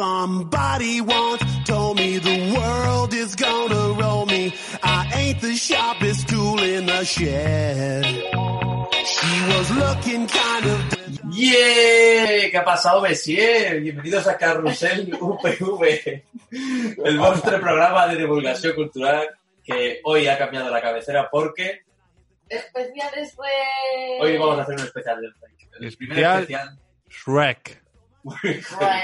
Somebody once told me the world is gonna roll me. I ain't the sharpest tool in the shed. She was looking kind of ¡Yeah! ¿Qué ha pasado, Messier? Bienvenidos a Carrusel UPV, el monstruo programa de divulgación cultural que hoy ha cambiado la cabecera porque Especiales fue. hoy vamos a hacer un especial del Rey. El primer Especial. especial. Shrek.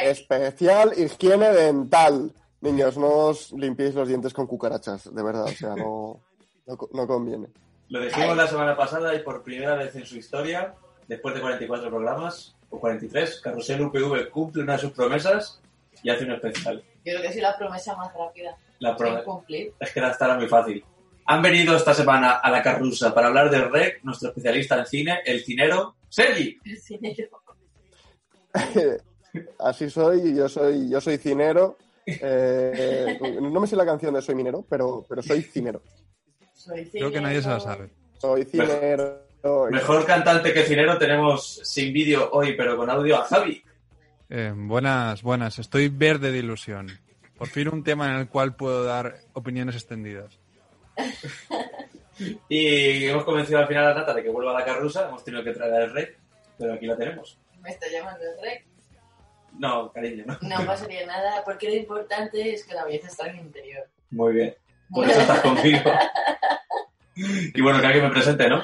Especial higiene dental. Niños, no os limpiéis los dientes con cucarachas, de verdad, o sea, no, no, no conviene. Lo dijimos la semana pasada y por primera vez en su historia, después de 44 programas, o 43, Carrusel UPV cumple una de sus promesas y hace un especial. Yo creo que sí la promesa más rápida. La promesa. Es que esta era muy fácil. Han venido esta semana a la Carrusa para hablar del REC, nuestro especialista en cine, el cinero, Sergi. El dinero. Así soy, yo soy, yo soy cinero. eh, no me sé la canción de Soy minero, pero, pero soy cinero. Soy Creo que nadie se la cinero. sabe. Soy cinero. Mejor cantante que cinero tenemos sin vídeo hoy, pero con audio a Javi. Eh, buenas, buenas. Estoy verde de ilusión. Por fin un tema en el cual puedo dar opiniones extendidas. Y hemos convencido al final a Nata de que vuelva a la Carrusa. Hemos tenido que traer el REC, pero aquí la tenemos. Me está llamando el rey. No, cariño, ¿no? No pasaría nada, porque lo importante es que la belleza está en el interior. Muy bien. Por eso estás conmigo. Y bueno, que alguien me presente, ¿no?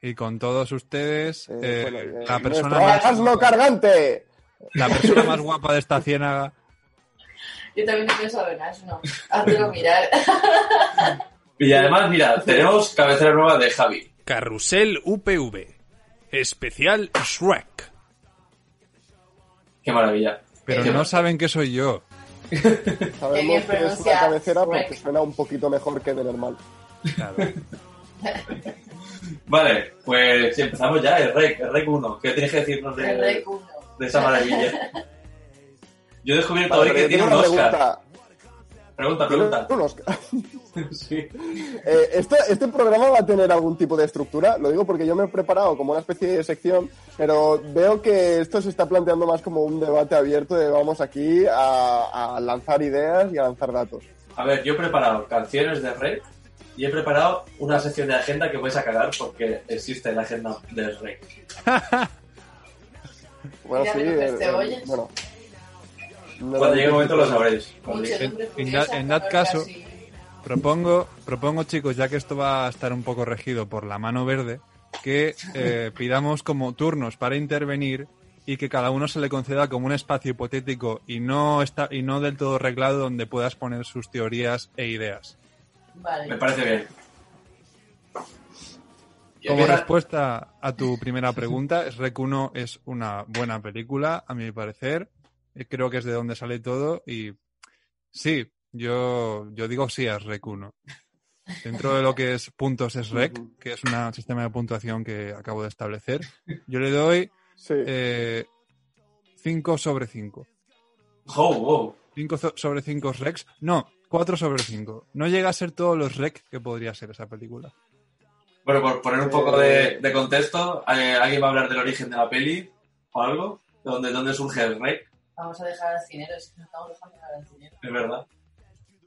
Y con todos ustedes, Eh, eh, bueno, eh, la, persona más, cargante. la persona más guapa de esta ciénaga. Yo también he pensado en asno. Hazlo mirar. Y además, mira, tenemos cabecera nueva de Javi. Carrusel UPV. Especial Shrek. Qué maravilla. Pero Qué no saben que soy yo. Sabemos que es una cabecera Shrek. porque suena un poquito mejor que de normal. Claro. Vale, pues empezamos ya, el REC, el REC 1. ¿Qué tienes que decirnos de, de esa maravilla? Yo he descubierto Vale, hoy que tiene un Oscar. pregunta. Pregunta, pregunta. Un Oscar. Sí. Eh, este, ¿Este programa va a tener algún tipo de estructura? Lo digo porque yo me he preparado como una especie de sección, pero veo que esto se está planteando más como un debate abierto de vamos aquí a, a lanzar ideas y a lanzar datos. A ver, yo he preparado canciones de REC y he preparado una sección de agenda que vais a cagar porque existe la agenda del REC. Bueno, sí, eh, eh, bueno. No Cuando llegue el momento lo sabréis. En en that caso- Propongo, propongo, chicos, ya que esto va a estar un poco regido por la mano verde, que eh, pidamos como turnos para intervenir y que cada uno se le conceda como un espacio hipotético y no está y no del todo reglado donde puedas poner sus teorías e ideas. Me parece bien. Como respuesta a tu primera pregunta, Shrek 1 es una buena película, a mi parecer. Eh, Creo que es de donde sale todo y sí, yo, yo digo sí a Shrek 1. Dentro de lo que es puntos Shrek, Ujú. que es un sistema de puntuación que acabo de establecer, yo le doy Sí. eh, 5 sobre 5. Oh, wow. 5 sobre 5 Rex. No, 4 sobre 5. No llega a ser todos los Rec que podría ser esa película. Bueno, por poner un poco de, de contexto, eh, ¿alguien va a hablar del origen de la peli o algo? ¿De dónde, dónde surge el REC? Vamos a dejar al cinero, es que no estamos dejando al cinero. Es verdad.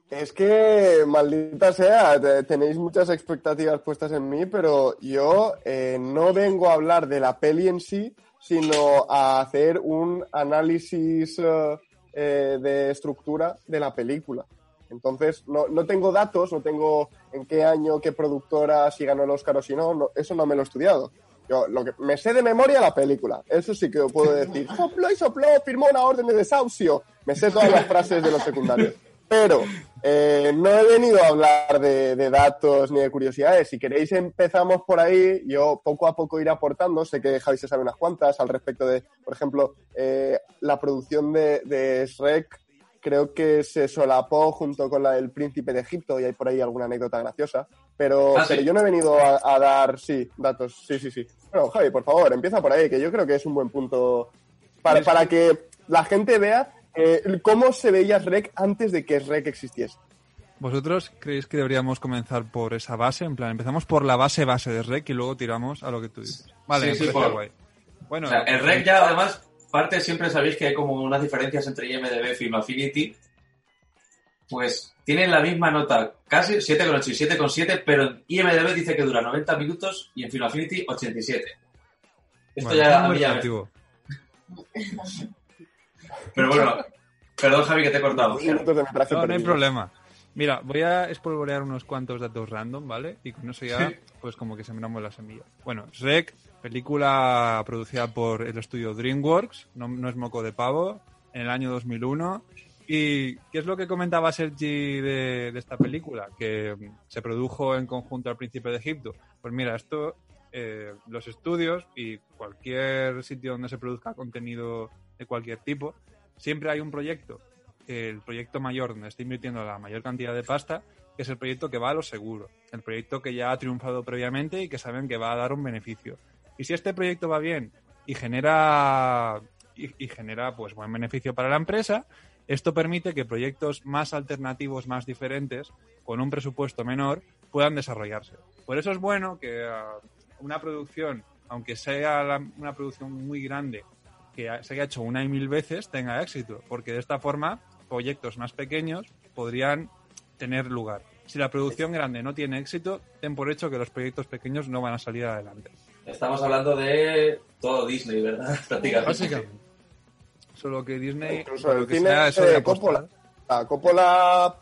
Es que, maldita sea, te- tenéis muchas expectativas puestas en mí, pero yo eh, no vengo a hablar de la peli en sí, sino a hacer un análisis eh, eh, de estructura de la película. Entonces, no, no tengo datos, no tengo en qué año, qué productora, si ganó el Oscar o si no, no, eso no me lo he estudiado. Lo que me sé de memoria la película, eso sí que lo puedo decir. Sopló y sopló, firmó una orden de desahucio. Me sé todas las frases de los secundarios. Pero eh, no he venido a hablar de, datos ni de curiosidades. Si queréis empezamos por ahí. Yo poco a poco iré aportando. Sé que Javi se sabe unas cuantas al respecto de, por ejemplo, eh, la producción de Shrek. Creo que se solapó junto con la del Príncipe de Egipto y hay por ahí alguna anécdota graciosa. Pero, Ah, sí. yo no he venido a, a dar, sí, datos. Sí, sí, sí. Bueno, Javi, por favor, empieza por ahí, que yo creo que es un buen punto para, para que la gente vea eh, cómo se veía Shrek antes de que Shrek existiese. ¿Vosotros creéis que deberíamos comenzar por esa base? En plan, empezamos por la base base de Rec y luego tiramos a lo que tú dices. Vale, Sí, por- guay. Bueno, O sea, el REC ya además parte siempre sabéis que hay como unas diferencias entre IMDB y Film Affinity. Pues tienen la misma nota, casi 7,8 y 7,7, pero en IMDB dice que dura 90 minutos y en Film Affinity 87. Esto bueno, ya muy ya. Pero bueno, perdón Javi que te he cortado. No, no hay problema. Mira, voy a espolvorear unos cuantos datos random, ¿vale? Y con eso ya, Sí. pues como que sembramos la semilla. Bueno, Shrek, película producida por el estudio DreamWorks, no, no es moco de pavo, en el año 2001. ¿Y qué es lo que comentaba Sergi de, esta película? Que mm, se produjo en conjunto al Príncipe de Egipto. Pues mira, esto, eh, los estudios y cualquier sitio donde se produzca contenido de cualquier tipo, siempre hay un proyecto el proyecto mayor donde está invirtiendo la mayor cantidad de pasta, que es el proyecto que va a lo seguro, el proyecto que ya ha triunfado previamente y que saben que va a dar un beneficio. Y si este proyecto va bien y genera y genera pues buen beneficio para la empresa, esto permite que proyectos más alternativos, más diferentes, con un presupuesto menor, puedan desarrollarse. Por eso es bueno que ah, una producción, aunque sea la- una producción muy grande, que se haya hecho una y mil veces, tenga éxito, porque de esta forma proyectos más pequeños podrían tener lugar. Si la producción grande no tiene éxito, ten por hecho que los proyectos pequeños no van a salir adelante. Estamos hablando de todo Disney, ¿verdad? Prácticamente. Básicamente. Solo que Disney, Incluso el cine sea, eso de de Coppola. Ah, Coppola.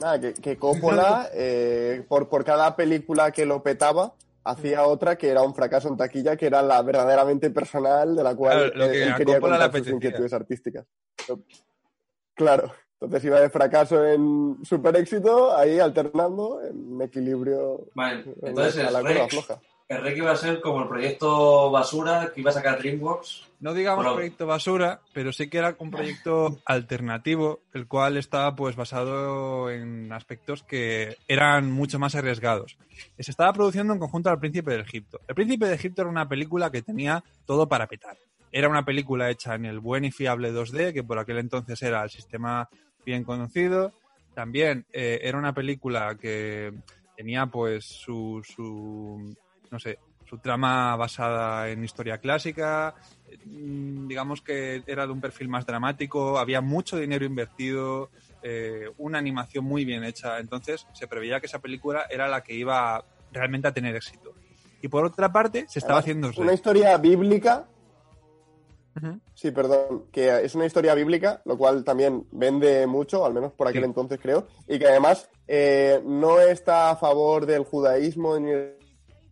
Nada, que, que Coppola, eh, por, por cada película que lo petaba, hacía otra que era un fracaso en taquilla, que era la verdaderamente personal, de la cual Claro, lo que él quería Coppola contar sus apetecía. inquietudes artísticas. Claro, entonces iba de fracaso en super éxito, ahí alternando en equilibrio. Vale, en entonces la el cuerda REC, floja. el REC iba a ser como el proyecto basura que iba a sacar DreamWorks. No digamos Bueno. proyecto basura, pero sí que era un proyecto alternativo, el cual estaba pues basado en aspectos que eran mucho más arriesgados. Se estaba produciendo en conjunto al Príncipe de Egipto. El Príncipe de Egipto era una película que tenía todo para petar. Era una película hecha en el buen y fiable 2D, que por aquel entonces era el sistema bien conocido. También eh, era una película que tenía pues su, su no sé, su trama basada en historia clásica, digamos que era de un perfil más dramático, había mucho dinero invertido, eh, una animación muy bien hecha, entonces se preveía que esa película era la que iba realmente a tener éxito. Y por otra parte, se estaba Además, haciendo Una historia bíblica. Sí, perdón, que es una historia bíblica, lo cual también vende mucho, al menos por aquel Sí. entonces creo, y que además eh, no está a favor del judaísmo ni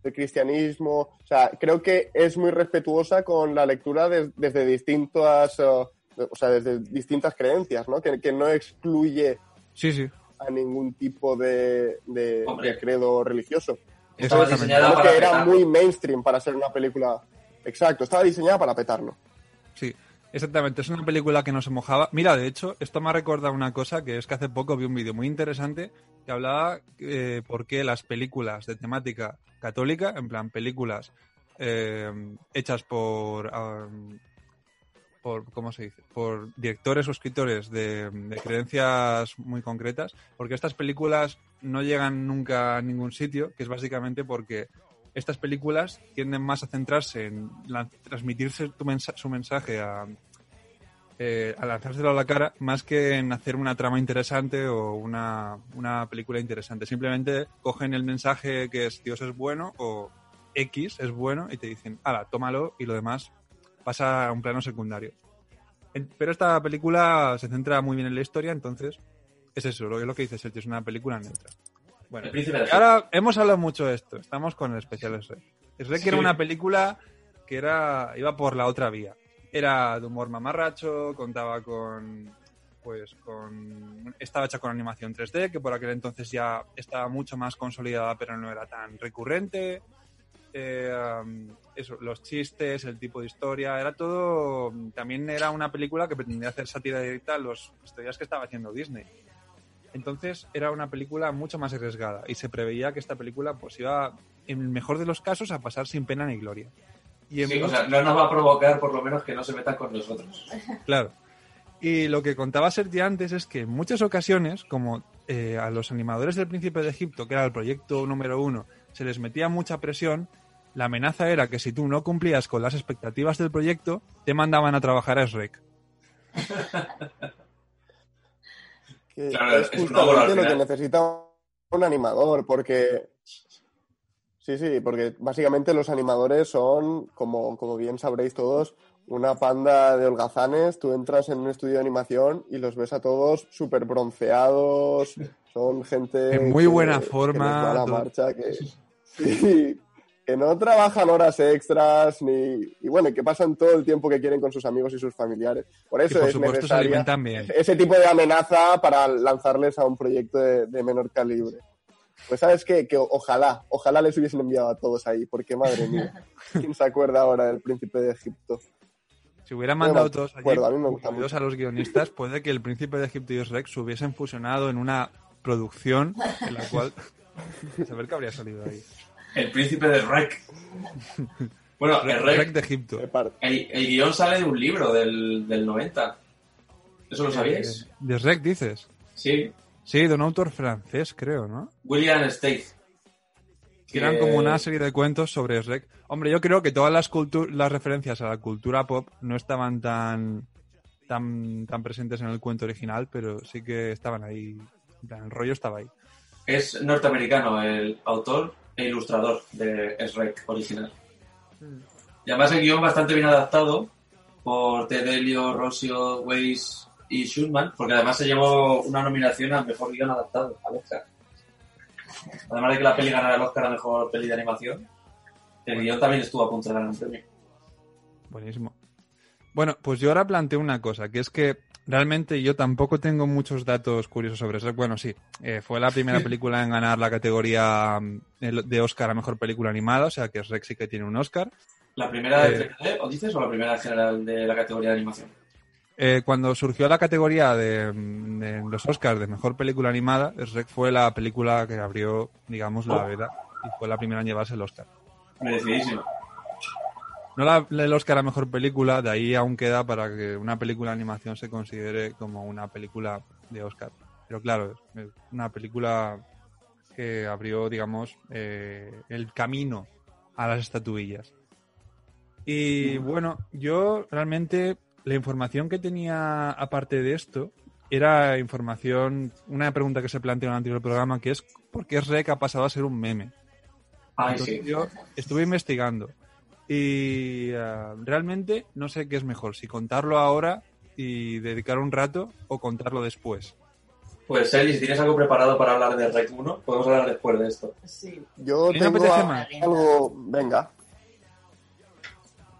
del cristianismo, o sea, creo que es muy respetuosa con la lectura des- desde distintas, eh, o sea, desde distintas creencias, ¿no? Que, que no excluye Sí, sí. a ningún tipo de, de- Hombre. de credo religioso. Estaba diseñada Creo para que era petarlo. muy mainstream para ser una película. Exacto, estaba diseñada para petarlo. Sí, exactamente. Es una película que no se mojaba. Mira, de hecho, esto me ha recordado una cosa que es que hace poco vi un vídeo muy interesante que hablaba eh, por qué las películas de temática católica, en plan películas eh, hechas por, um, por, ¿cómo se dice? Por directores o escritores de, creencias muy concretas, porque estas películas no llegan nunca a ningún sitio, que es básicamente porque estas películas tienden más a centrarse en lan- transmitirse su mensaje a, eh, a lanzárselo a la cara más que en hacer una trama interesante o una, una película interesante. Simplemente cogen el mensaje que es Dios es bueno o X es bueno y te dicen, ala, tómalo y lo demás pasa a un plano secundario. En- Pero esta película se centra muy bien en la historia, entonces es eso, lo, es lo que dice Sergio, es una película neutra. Bueno, ahora hemos hablado mucho de esto. Estamos con el especial. Shrek era Sí. una película que era iba por la otra vía. Era de humor mamarracho, contaba con pues con estaba hecha con animación 3D, que por aquel entonces ya estaba mucho más consolidada, pero no era tan recurrente. Eh, los chistes, el tipo de historia, era todo. También era una película que pretendía hacer sátira directa a las historias que estaba haciendo Disney. Entonces era una película mucho más arriesgada y se preveía que esta película pues iba, en el mejor de los casos, a pasar sin pena ni gloria. Y en Sí, o muchos- sea, no nos va a provocar por lo menos que no se metan con nosotros. Claro. Y lo que contaba Sergi antes es que en muchas ocasiones, como eh, a los animadores del Príncipe de Egipto, que era el proyecto número uno, se les metía mucha presión, la amenaza era que si tú no cumplías con las expectativas del proyecto, te mandaban a trabajar a SREC. Que Claro, es es justamente lo que necesita un animador, porque... Sí, sí, porque básicamente los animadores son, como, como bien sabréis todos, una panda de holgazanes. Tú entras en un estudio de animación y los ves a todos súper bronceados, son gente... En muy que- buena que forma, va la marcha, que, sí, que no trabajan horas extras, ni... Y bueno, que pasan todo el tiempo que quieren con sus amigos y sus familiares. Por eso por es necesaria ese tipo de amenaza para lanzarles a un proyecto de, de menor calibre. Pues sabes qué? que ojalá, ojalá les hubiesen enviado a todos ahí, porque madre mía, ¿quién se acuerda ahora del príncipe de Egipto? Si hubieran mandado todos allí, a mí me a los guionistas, puede que el Príncipe de Egipto y SREC se hubiesen fusionado en una producción en la cual... saber qué habría salido ahí. El príncipe de Rec. Bueno, el Rec Rec, de Egipto. El, el guion sale de un libro del, del 90. ¿Eso lo sabíais? De Rec dices. Sí. Sí, de un autor francés, creo, ¿no? William Stade. Que eran como una serie de cuentos sobre Shrek. Hombre, yo creo que todas las, cultu- las referencias a la cultura pop no estaban tan, tan, tan presentes en el cuento original, pero sí que estaban ahí. En plan, el rollo estaba ahí. Es norteamericano el autor e ilustrador de Shrek original. Y además el guion bastante bien adaptado por Tedelio, Rossio, Weiss y Schulman, porque además se llevó una nominación al mejor guion adaptado, al Oscar. Además de que la peli ganara el Oscar a mejor peli de animación, el guion también estuvo a punto de ganar un premio. Buenísimo. Bueno, pues yo ahora planteo una cosa, que es que realmente yo tampoco tengo muchos datos curiosos sobre Shrek. Bueno, sí, eh, fue la primera película en ganar la categoría mm, de Oscar a Mejor Película Animada, o sea que Shrek sí que tiene un Oscar. ¿La primera de Eh. 3D, o dices, o la primera en general de la categoría de animación? Eh, cuando surgió la categoría de, mm, de los Oscars de Mejor Película Animada, Shrek fue la película que abrió, digamos, la Oh. veda y fue la primera en llevarse el Oscar. Merecidísimo. No la, el Oscar a Mejor Película, de ahí aún queda para que una película de animación se considere como una película de Oscar. Pero claro, es una película que abrió, digamos, eh, el camino a las estatuillas. Y bueno, yo realmente la información que tenía aparte de esto era información, una pregunta que se planteó en el anterior programa, que es ¿por qué Rec ha pasado a ser un meme? Ay, Entonces sí. yo estuve investigando y eh, realmente no sé qué es mejor, si contarlo ahora y dedicar un rato o contarlo después. Pues, Eli, si tienes algo preparado para hablar de Rec 1, podemos hablar después de esto. Sí. Yo tengo apetece a- más. algo... Venga.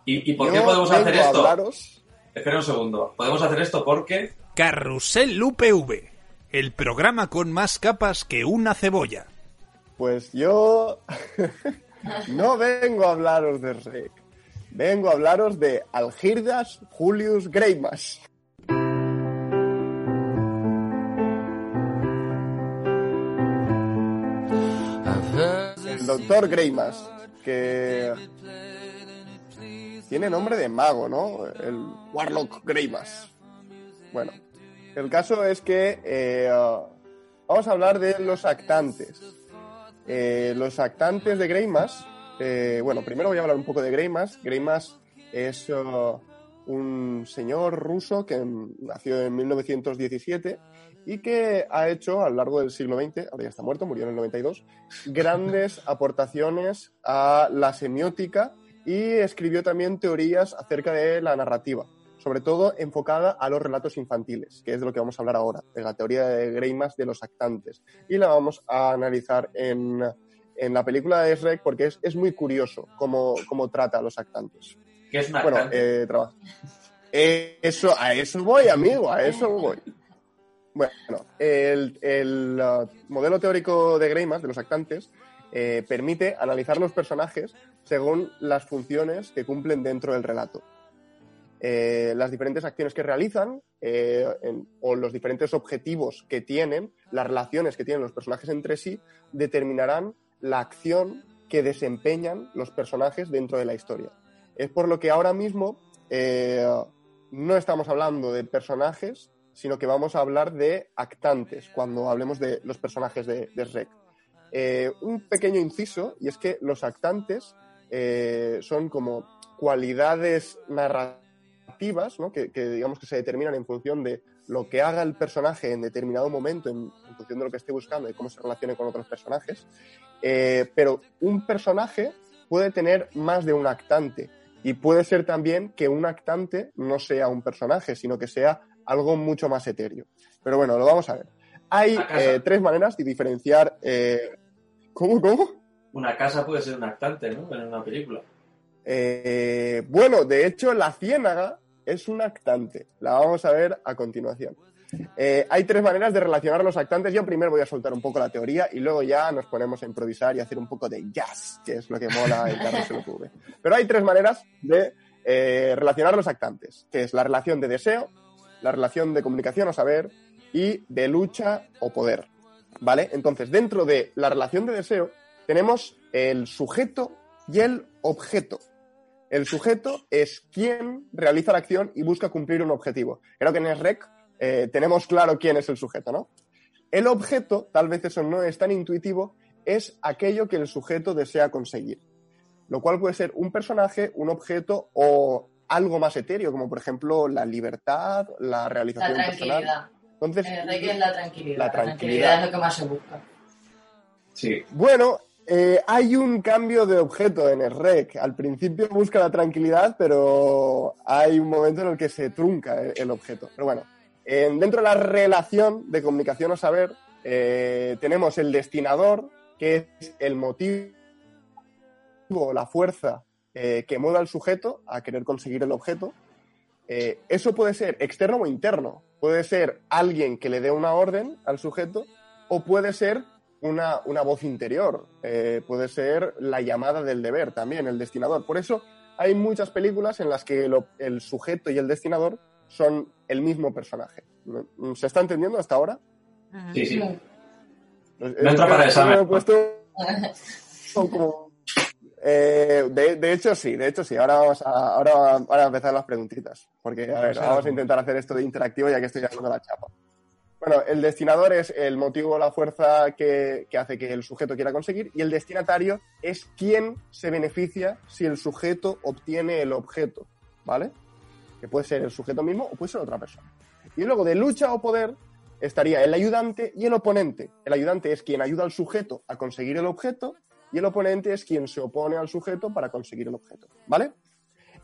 ¿Y, y por Yo qué podemos hacer esto? hablaros- Espera un segundo. Podemos hacer esto porque Carrusel UPV, el programa con más capas que una cebolla. Pues yo no vengo a hablaros de Rec. Vengo a hablaros de Algirdas Julius Greimas. El doctor Greimas, que tiene nombre de mago, ¿no? El Warlock Greimas. Bueno, el caso es que eh, vamos a hablar de los actantes. Eh, los actantes de Greimas, eh, bueno, primero voy a hablar un poco de Greimas. Greimas es uh, un señor ruso que nació en 1917 y que ha hecho a lo largo del siglo XX, ahora ya está muerto, murió en el 92, grandes aportaciones a la semiótica y escribió también teorías acerca de la narrativa, sobre todo enfocada a los relatos infantiles, que es de lo que vamos a hablar ahora, de la teoría de Greimas de los actantes. Y la vamos a analizar en, en la película de Shrek porque es, es muy curioso cómo, cómo trata a los actantes. que es un Bueno, eh, traba- Eh, eso, a eso voy, amigo, a eso voy. Bueno, el, el, uh, modelo teórico de Greimas, de los actantes, eh, permite analizar los personajes según las funciones que cumplen dentro del relato. Eh, las diferentes acciones que realizan eh, o los diferentes objetivos que tienen, las relaciones que tienen los personajes entre sí, determinarán la acción que desempeñan los personajes dentro de la historia. Es por lo que ahora mismo no estamos hablando de personajes, sino que vamos a hablar de actantes cuando hablemos de los personajes de, de. Eh, un pequeño inciso, y es que los actantes eh, son como cualidades narrativas, ¿no? que, que digamos que se determinan en función de lo que haga el personaje en determinado momento, en, en función de lo que esté buscando y cómo se relacione con otros personajes. Eh, pero un personaje puede tener más de un actante y puede ser también que un actante no sea un personaje, sino que sea algo mucho más etéreo. Pero bueno, lo vamos a ver. Hay eh, tres maneras de diferenciar. eh, ¿Cómo, cómo? Una casa puede ser un actante, ¿no? En una película. Eh, bueno, de hecho, la ciénaga es un actante. La vamos a ver a continuación. Eh, hay tres maneras de relacionar los actantes. Yo primero voy a soltar un poco la teoría y luego ya nos ponemos a improvisar y hacer un poco de jazz, que es lo que mola el Carrusel TV. Pero hay tres maneras de eh, relacionar los actantes, que es la relación de deseo, la relación de comunicación o saber y de lucha o poder. ¿Vale? Entonces, dentro de la relación de deseo tenemos el sujeto y el objeto. El sujeto es quien realiza la acción y busca cumplir un objetivo. Creo que en SREC eh, tenemos claro quién es el sujeto, ¿no? El objeto, tal vez eso no es tan intuitivo, es aquello que el sujeto desea conseguir. Lo cual puede ser un personaje, un objeto o algo más etéreo, como por ejemplo la libertad, la La realización personal. Entonces, Eh, Rey es la tranquilidad. La La tranquilidad. es lo que más se busca. Sí. Bueno, eh, hay un cambio de objeto en el REC. Al principio busca la tranquilidad, pero hay un momento en el que se trunca el, el objeto. Pero bueno, eh, dentro de la relación de comunicación o saber, eh, tenemos el destinador, que es el motivo, la fuerza eh, que mueve al sujeto a querer conseguir el objeto. Eso puede ser externo o interno. Puede ser alguien que le dé una orden al sujeto o puede ser una, una voz interior. Eh, puede ser la llamada del deber también, el destinador. Por eso hay muchas películas en las que lo- el sujeto y el destinador son el mismo personaje. ¿Se está entendiendo hasta ahora? Sí, sí. No entra para examen. me he puesto como- Eh, de, de hecho, sí, de hecho, sí. Ahora vamos a, ahora, a empezar las preguntitas. Porque, a ver, vamos a intentar hacer esto de interactivo ya que estoy haciendo la chapa. Bueno, el destinador es el motivo o la fuerza que, que hace que el sujeto quiera conseguir y el destinatario es quien se beneficia si el sujeto obtiene el objeto, ¿vale? Que puede ser el sujeto mismo o puede ser otra persona. Y luego de lucha o poder estaría el ayudante y el oponente. El ayudante es quien ayuda al sujeto a conseguir el objeto y el oponente es quien se opone al sujeto para conseguir el objeto, ¿vale?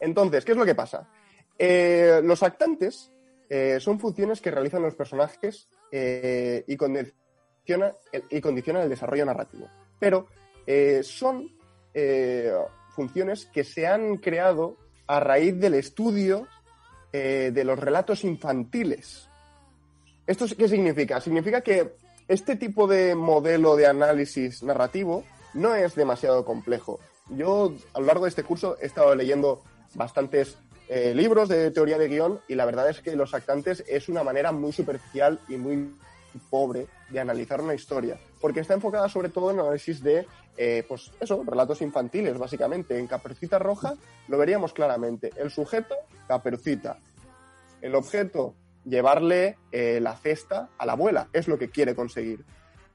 Entonces, ¿qué es lo que pasa? Eh, los actantes eh, son funciones que realizan los personajes eh, y, condiciona- y condicionan el desarrollo narrativo. Pero son funciones que se han creado a raíz del estudio de los relatos infantiles. ¿Esto qué significa? Significa que este tipo de modelo de análisis narrativo no es demasiado complejo. Yo a lo largo de este curso he estado leyendo bastantes eh, libros de teoría de guion y la verdad es que Los actantes es una manera muy superficial y muy pobre de analizar una historia, porque está enfocada sobre todo en análisis de, eh, pues eso, relatos infantiles, básicamente. En Caperucita Roja lo veríamos claramente. El sujeto, Caperucita. El objeto, llevarle eh, la cesta a la abuela, es lo que quiere conseguir.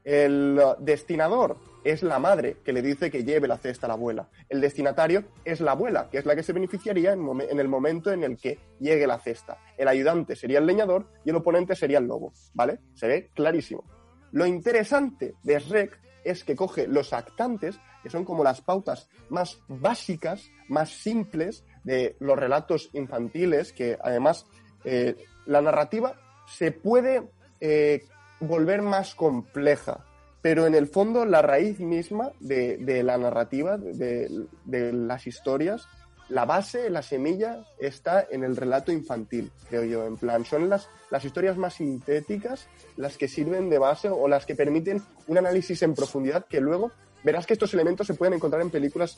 El destinador es la madre que le dice que lleve la cesta a la abuela. El destinatario es la abuela, que es la que se beneficiaría en, el momento en el que llegue la cesta. El ayudante sería el leñador y el oponente sería el lobo, ¿vale? Se ve clarísimo. Lo interesante de Shrek es que coge los actantes, que son como las pautas más básicas, más simples de los relatos infantiles, que además eh, la narrativa se puede eh, volver más compleja, pero en el fondo la raíz misma de, de la narrativa, de, de las historias, la base, la semilla, está en el relato infantil, creo yo. En plan, son las, las historias más sintéticas las que sirven de base o las que permiten un análisis en profundidad que luego verás que estos elementos se pueden encontrar en películas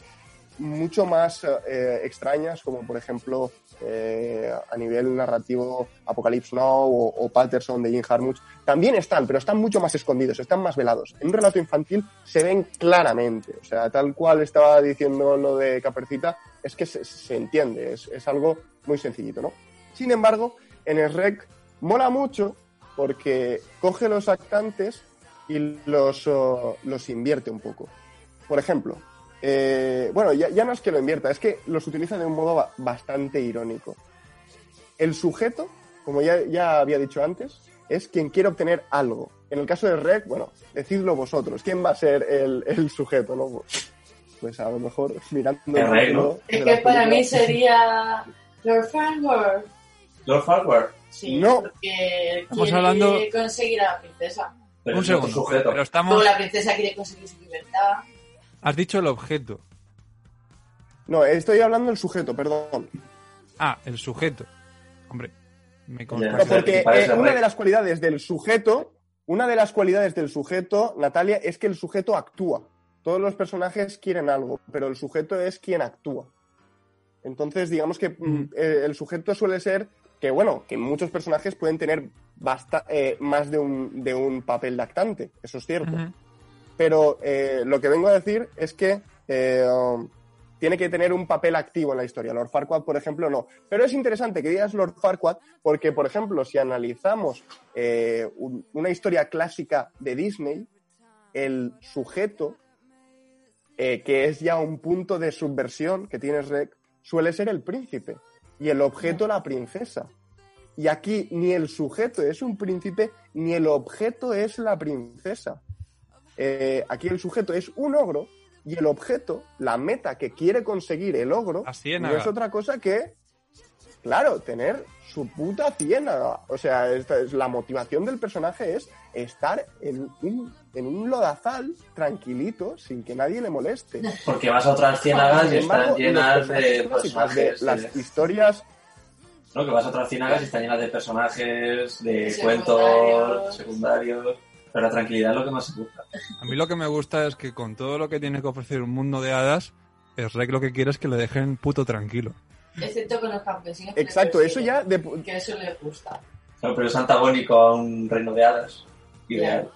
mucho más eh, extrañas, como por ejemplo eh, a nivel narrativo Apocalypse Now o, Patterson de Jim Harmuch. También están, pero están mucho más escondidos, están más velados. En un relato infantil se ven claramente, o sea, tal cual estaba diciendo lo de Capercita, es que se, se entiende, es, es algo muy sencillito, ¿no? Sin embargo, en el REC mola mucho porque coge los actantes y los, oh, los invierte un poco. Por ejemplo, eh, bueno, ya, ya no es que lo invierta, es que los utiliza de un modo ba- bastante irónico. El sujeto, como ya, ya había dicho antes, es quien quiere obtener algo. En el caso del REC, bueno, decidlo vosotros. ¿Quién va a ser el, el sujeto, no? Pues, pues a lo mejor mirando El REC, ¿no? de Es que para mí sería Lord Farquhar. Lord Farquhar. Sí, No. porque Estamos quiere hablando- conseguir a la princesa. Pero Un segundo. sujeto. Pero Como estamos. la princesa quiere conseguir su libertad. Has dicho el objeto. No, estoy hablando del sujeto, perdón. Ah, el sujeto. Hombre, me consta. No, porque eh, una de las cualidades del sujeto, una de las cualidades del sujeto, Natalia, es que el sujeto actúa. Todos los personajes quieren algo, pero el sujeto es quien actúa. Entonces, digamos que mm, eh, el sujeto suele ser que, bueno, que muchos personajes pueden tener basta- eh, más de un, de un papel de actante, eso es cierto. Pero eh, lo que vengo a decir es que eh, tiene que tener un papel activo en la historia. Lord Farquaad, por ejemplo, no. Pero es interesante que digas Lord Farquaad porque, por ejemplo, si analizamos eh, un- una historia clásica de Disney, el sujeto, que es ya un punto de subversión que tienes Rec, suele ser el príncipe y el objeto la princesa. Y aquí ni el sujeto es un príncipe ni el objeto es la princesa. Eh, aquí el sujeto es un ogro y el objeto, la meta que quiere conseguir el ogro, no es otra cosa que, claro, tener su puta ciénaga. O sea, esta es, la motivación del personaje es estar en un, en un lodazal tranquilito sin que nadie le moleste. Porque vas a otras ciénagas y están llenas de personajes de las eh, historias ¿no? Que vas a otras ciénagas y están llenas de personajes, de Secundarios. cuentos secundarios. Pero la tranquilidad es lo que más se busca. A mí lo que me gusta es que con todo lo que tiene que ofrecer un mundo de hadas, el rec lo que quiere es que le dejen puto tranquilo. Excepto con los campesinos. Exacto, eso ya de- Que eso le gusta. Claro, pero es antagónico a un reino de hadas. Ideal.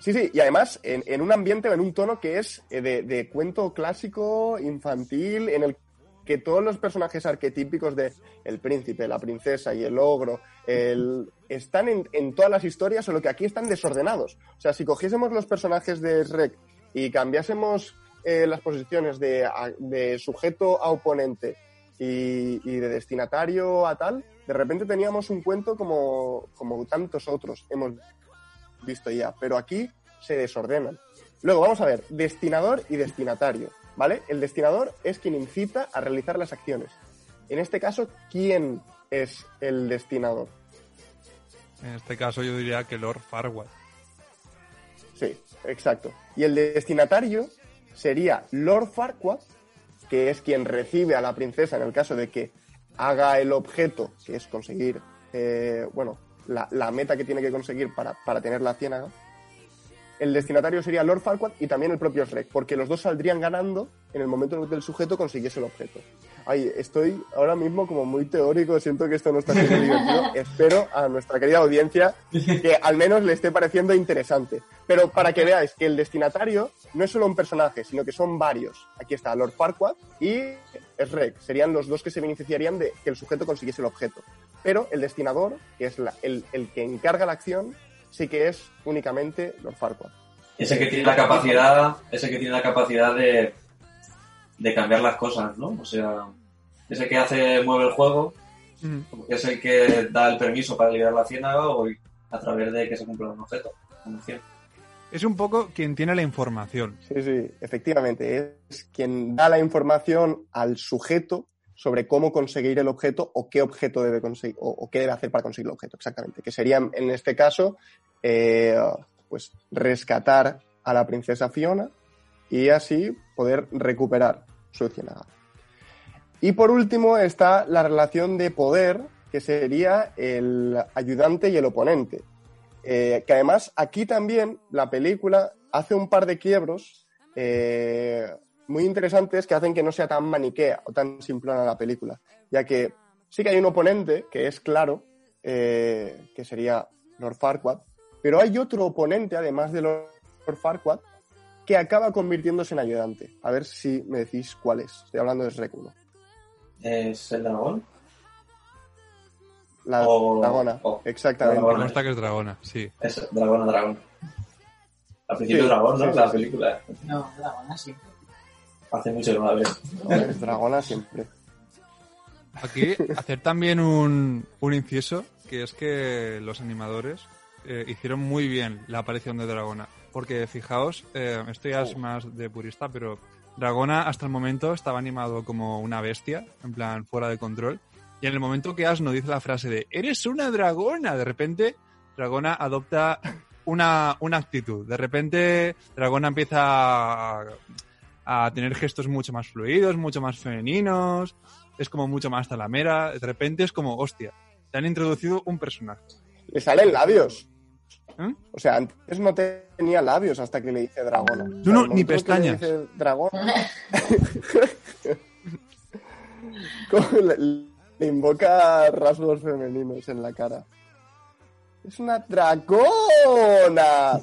Sí, sí, y además en, en un ambiente, en un tono que es eh, de, de cuento clásico, infantil, en el que todos los personajes arquetípicos de el príncipe, la princesa y el ogro el- están en, todas las historias, solo que aquí están desordenados. O sea, si cogiésemos los personajes de Shrek y cambiásemos eh, las posiciones de sujeto a oponente y, y de destinatario a tal, de repente teníamos un cuento como, como tantos otros hemos visto ya, pero aquí se desordenan. Luego vamos a ver, destinador y destinatario, ¿vale? El destinador es quien incita a realizar las acciones. En este caso, ¿quién es el destinador? En este caso yo diría que Lord Farquaad. Sí, exacto. Y el destinatario sería Lord Farquaad, que es quien recibe a la princesa en el caso de que haga el objeto, que es conseguir, eh, bueno, la, la meta que tiene que conseguir para, para tener la ciénaga. El destinatario sería Lord Farquaad y también el propio Shrek, porque los dos saldrían ganando en el momento en el que el sujeto consiguiese el objeto. Ay, estoy ahora mismo como muy teórico, siento que esto no está siendo divertido. Espero a nuestra querida audiencia que al menos le esté pareciendo interesante. Pero para que veáis que el destinatario no es solo un personaje, sino que son varios. Aquí está Lord Farquaad y Shrek. Serían los dos que se beneficiarían de que el sujeto consiguiese el objeto. Pero el destinador, que es la- el, el que encarga la acción, sí que es únicamente Lord Farquaad. Ese que tiene la capacidad, ese que tiene la capacidad de, de cambiar las cosas, ¿no? O sea, ese que hace, mueve el juego, que es el que da el permiso para liberar la ciénaga o a través de que se cumpla un objeto. una acción. Es un poco quien tiene la información. Sí, sí, efectivamente. Es quien da la información al sujeto sobre cómo conseguir el objeto o qué objeto debe conseguir o, qué debe hacer para conseguir el objeto, exactamente. Que sería, en este caso, eh, pues rescatar a la princesa Fiona y así poder recuperar su ciénaga. Y por último está la relación de poder, que sería el ayudante y el oponente. Eh, que además aquí también la película hace un par de quiebros eh, muy interesantes que hacen que no sea tan maniquea o tan simplona la película, ya que sí que hay un oponente que es claro, eh, que sería Lord Farquaad, pero hay otro oponente además de Lord Farquaad que acaba convirtiéndose en ayudante. A ver si me decís cuál es. Estoy hablando de Shrek 1. ¿Es el dragón? La O- dragona, o- exactamente. la consta que es dragona, sí. Es dragón a dragón. Al principio Sí, dragón, ¿no? sí, sí, la sí. película. No, dragona sí. Hace mucho que no la veo. Es dragona siempre. Aquí hacer también un, un inciso, que es que los animadores eh, hicieron muy bien la aparición de Dragona. Porque fijaos, eh, esto ya es más de purista, pero Dragona hasta el momento estaba animado como una bestia, en plan fuera de control. Y en el momento que Asno dice la frase de ¡Eres una dragona! De repente, Dragona adopta una, una actitud. De repente, Dragona empieza a, a tener gestos mucho más fluidos, mucho más femeninos. Es como mucho más talamera. De repente es como, hostia, te han introducido un personaje. Le salen labios. ¿Eh? O sea, antes no tenía labios hasta que le dice dragona. No, no, ni pestañas. Le dice dragona. Como le, le invoca rasgos femeninos en la cara. Es una dragona.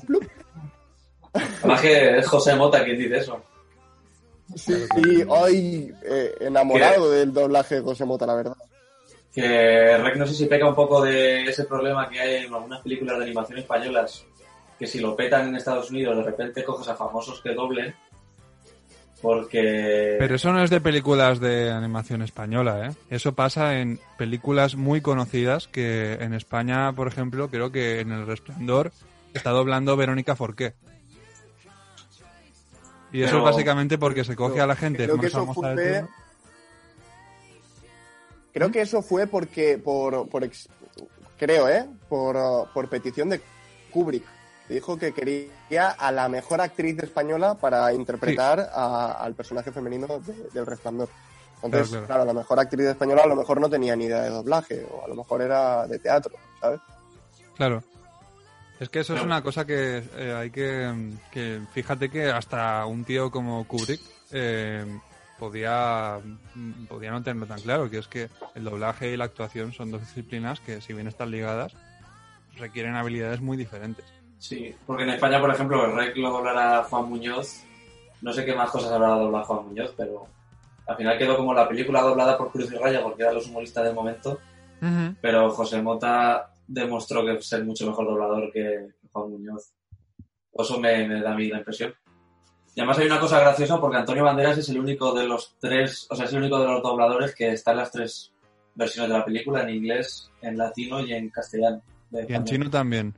Además que es José Mota quien dice eso. Sí, y hoy eh, enamorado del doblaje de José Mota, la verdad. Que Rec no sé si peca un poco de ese problema que hay en algunas películas de animación españolas, que si lo petan en Estados Unidos de repente coges a famosos que doblen, porque... Pero eso no es de películas de animación española, ¿eh? Eso pasa en películas muy conocidas que en España, por ejemplo, creo que en El Resplandor está doblando Verónica Forqué. Y eso Pero- es básicamente porque se coge a la gente Creo que eso fue. Creo que eso fue porque. Por, por ex- creo, ¿eh? Por, por petición de Kubrick. Dijo que quería a la mejor actriz española para interpretar a- al personaje femenino de- del resplandor. Entonces, Claro, claro, claro. la mejor actriz española a lo mejor no tenía ni idea de doblaje, o a lo mejor era de teatro, ¿sabes? Claro. Es que eso es una cosa que eh, hay que, que... Fíjate que hasta un tío como Kubrick eh, podía, mm, podía no tenerlo tan claro, que es que el doblaje y la actuación son dos disciplinas que, si bien están ligadas, requieren habilidades muy diferentes. Sí, porque en España, por ejemplo, el Rec lo doblará Juan Muñoz. No sé qué más cosas habrá doblado Juan Muñoz, pero al final quedó como la película doblada por Cruz y Raya porque eran los humoristas del momento. Pero José Mota demostró que ser mucho mejor doblador que Juan Muñoz. Eso me, me da a mí la impresión. Y además hay una cosa graciosa porque Antonio Banderas es el único de los tres, o sea, es el único de los dobladores que está en las tres versiones de la película, en inglés, en latino y en castellano. de Y en chino también.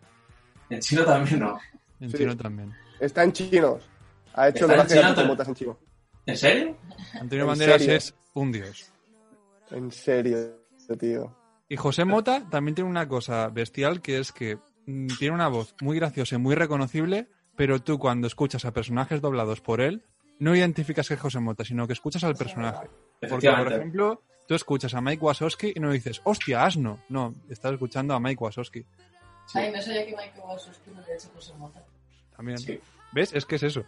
En chino también no. En Sí. chino también. Está en chinos. Ha hecho ¿Está en chino, en chino. ¿En serio? Antonio ¿En Banderas serio? es un dios. En serio, tío. Y José Mota también tiene una cosa bestial que es que mm, tiene una voz muy graciosa y muy reconocible, pero tú cuando escuchas a personajes doblados por él, no identificas que es José Mota, sino que escuchas al personaje. Porque, por ejemplo, tú escuchas a Mike Wazowski y no dices, hostia, asno. No, estás escuchando a Mike Wazowski. Ay, no sabía que Michael Wazowski no había hecho José Mota. También. Sí. ¿Ves? Es que es eso.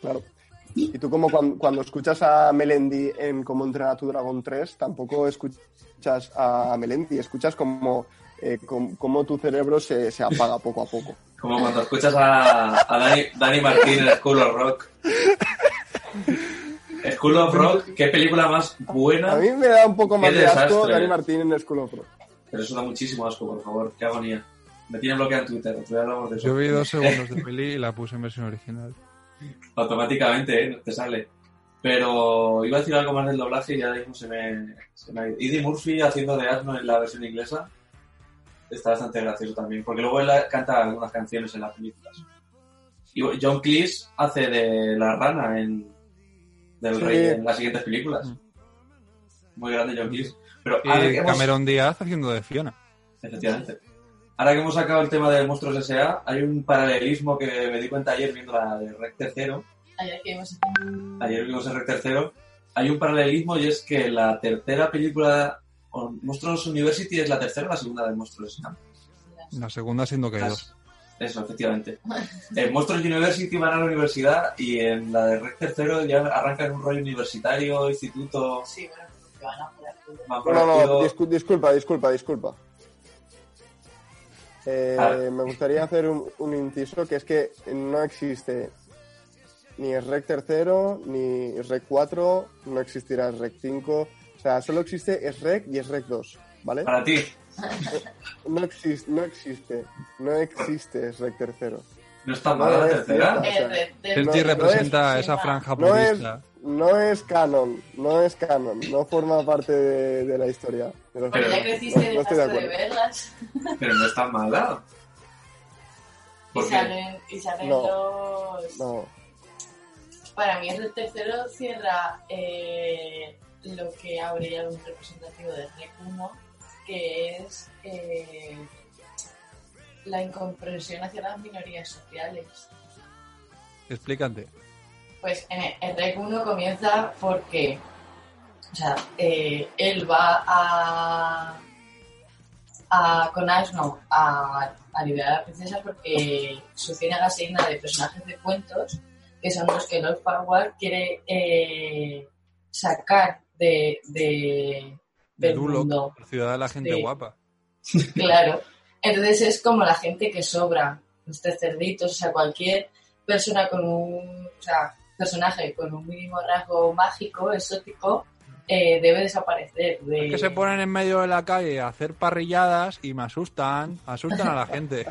Claro. Y tú como cuando, cuando escuchas a Melendi en Cómo entrenar a tu dragón 3, tampoco escuchas a Melendi, escuchas como, eh, com- cómo tu cerebro se, se apaga poco a poco. Como cuando escuchas a, a Dani, Dani Martín en School of Rock. School of Rock, qué película más buena. A mí me da un poco más de asco desastre. Dani Martín en School of Rock. Pero eso da muchísimo asco, por favor. Qué agonía. Me tiene bloqueado en Twitter. Yo vi dos segundos de peli y la puse en versión original. Automáticamente, ¿eh? Te sale. Pero iba a decir algo más del doblaje y ya mismo se me, se me ha ido. Eddie Murphy haciendo de asno en la versión inglesa está bastante gracioso también, porque luego él canta algunas canciones en las películas. Y John Cleese hace de la rana en del Sí. rey en las siguientes películas. Mm. Muy grande John Cleese. Pero Y hemos- Cameron Díaz haciendo de Fiona. Efectivamente. Ahora que hemos sacado el tema de Monstruos S.A., hay un paralelismo que me di cuenta ayer viendo la de Rec Tercero. Ayer que vimos Ayer vimos el Rec Tercero hay un paralelismo y es que la tercera película, Monstruos University, es la tercera o la segunda de Monstruos Snap. La segunda siendo que hay dos. Eso, efectivamente. En Monstruos University van a la universidad y en la de Rec Tercero ya arrancan un rollo universitario, instituto, Sí, bueno, van a van por No, no, disculpa, disculpa, disculpa. Eh, Ah. Me gustaría hacer un, un inciso que es que no existe ni Rec tercero, ni Rec 4, no existirá Rec 5. O sea, solo existe Rec y Rec 2, ¿vale? Para ti, No existe, no existe, no existe Rec tercero. no está No, mal la tercera. cierto. O sea, Eh, no representa es- esa franja No es, purista. No es canon, no es canon, no forma parte de, de la historia. Porque ya creciste No- y no estoy de de verlas. Pero no está mala. Y salen, y salen No. los... No, Para mí el tercero cierra eh, lo que habría un representativo de REC 1, que es eh, la incomprensión hacia las minorías sociales. Explícate. Pues en el, el REC 1 comienza porque o sea, eh, él va a, a con Asno a, a liberar a la princesa porque su ciénaga se llena de personajes de cuentos que son los que Lord Farquaad quiere eh, sacar de, de, De del Duloc, mundo. la ciudad de la gente Sí. guapa. Claro. Entonces es como la gente que sobra, los tres cerditos, o sea, cualquier persona con un, o sea, personaje con un mínimo rasgo mágico, exótico, eh, debe desaparecer. De... Es que se ponen en medio de la calle a hacer parrilladas y me asustan, asustan a la gente.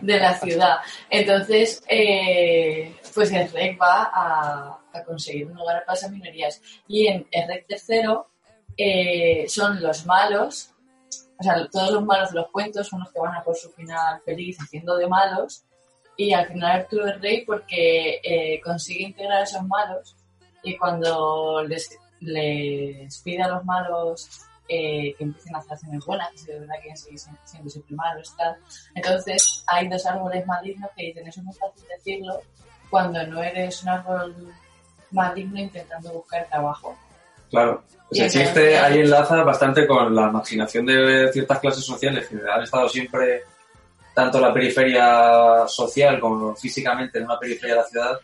de la ciudad. Entonces, eh, pues el REC va a, a conseguir un lugar para esas minorías. Y en el REC tercero eh, son los malos, o sea, todos los malos de los cuentos son los que van a por su final feliz haciendo de malos. Y al final Arturo es rey porque eh, consigue integrar a esos malos y cuando les, les pide a los malos eh, que empiecen a hacer acciones buenas, que si de verdad quieren seguir siendo- siempre malos, tal, entonces hay dos árboles malignos que dicen, eso es muy fácil decirlo cuando no eres un árbol maligno intentando buscar trabajo. Claro. Ese eso chiste ahí enlaza bastante con la marginación de ciertas clases sociales que han estado siempre, tanto la periferia social como físicamente en una periferia de la ciudad,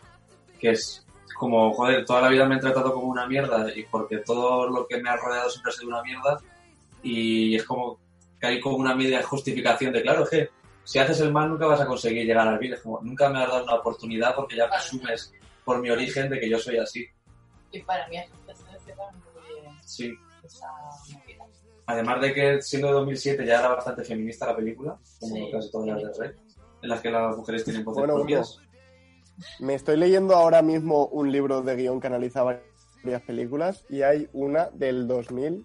que es como, joder, toda la vida me han tratado como una mierda y porque todo lo que me ha rodeado siempre ha sido una mierda y es como que hay como una media justificación de, claro, es que si haces el mal nunca vas a conseguir llegar al bien, es como, nunca me has dado una oportunidad porque ya presumes por mi origen de que yo soy así. Y para mí es Sí. esa movida. Además de que siendo de 2007 ya era bastante feminista la película, como Sí. casi todas las de Red, en las que las mujeres tienen voces Bueno, propias. Me estoy leyendo ahora mismo un libro de guion que analiza varias películas y hay una del 2000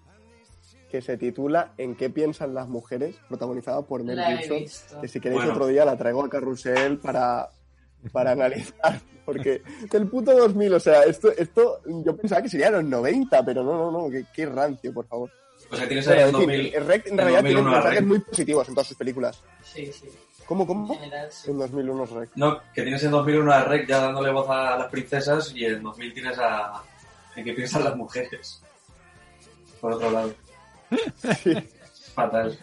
que se titula ¿En qué piensan las mujeres? protagonizada por Mel Gibson. Que si queréis Bueno. otro día la traigo a Carrusel para, para analizar. Porque del puto 2000, o sea, esto, esto yo pensaba que sería los 90, pero no, no, no, qué, qué rancio, por favor. O sea, tienes 2000, el Rec en en realidad tiene 2001 mensajes muy positivos en todas sus películas. Sí, sí. ¿Cómo, En cómo? general, sí. En 2001 es Rec. No, que tienes en 2001 a Rec ya dándole voz a las princesas y en 2000 tienes a... en qué piensan las mujeres. Por otro lado. Fatal.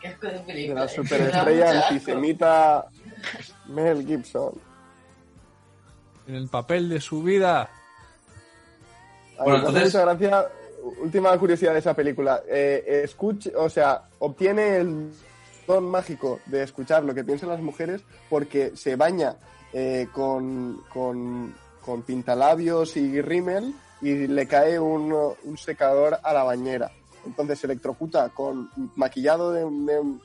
Qué asco de De película. la ¿eh? Superestrella antisemita Mel Gibson. En el papel de su vida. Bueno, entonces- mucha gracia. Última curiosidad de esa película. Eh, escuch- o sea, obtiene el don mágico de escuchar lo que piensan las mujeres porque se baña eh, con, con, con pintalabios y rímel y le cae un, un secador a la bañera. Entonces se electrocuta con maquillado de, de-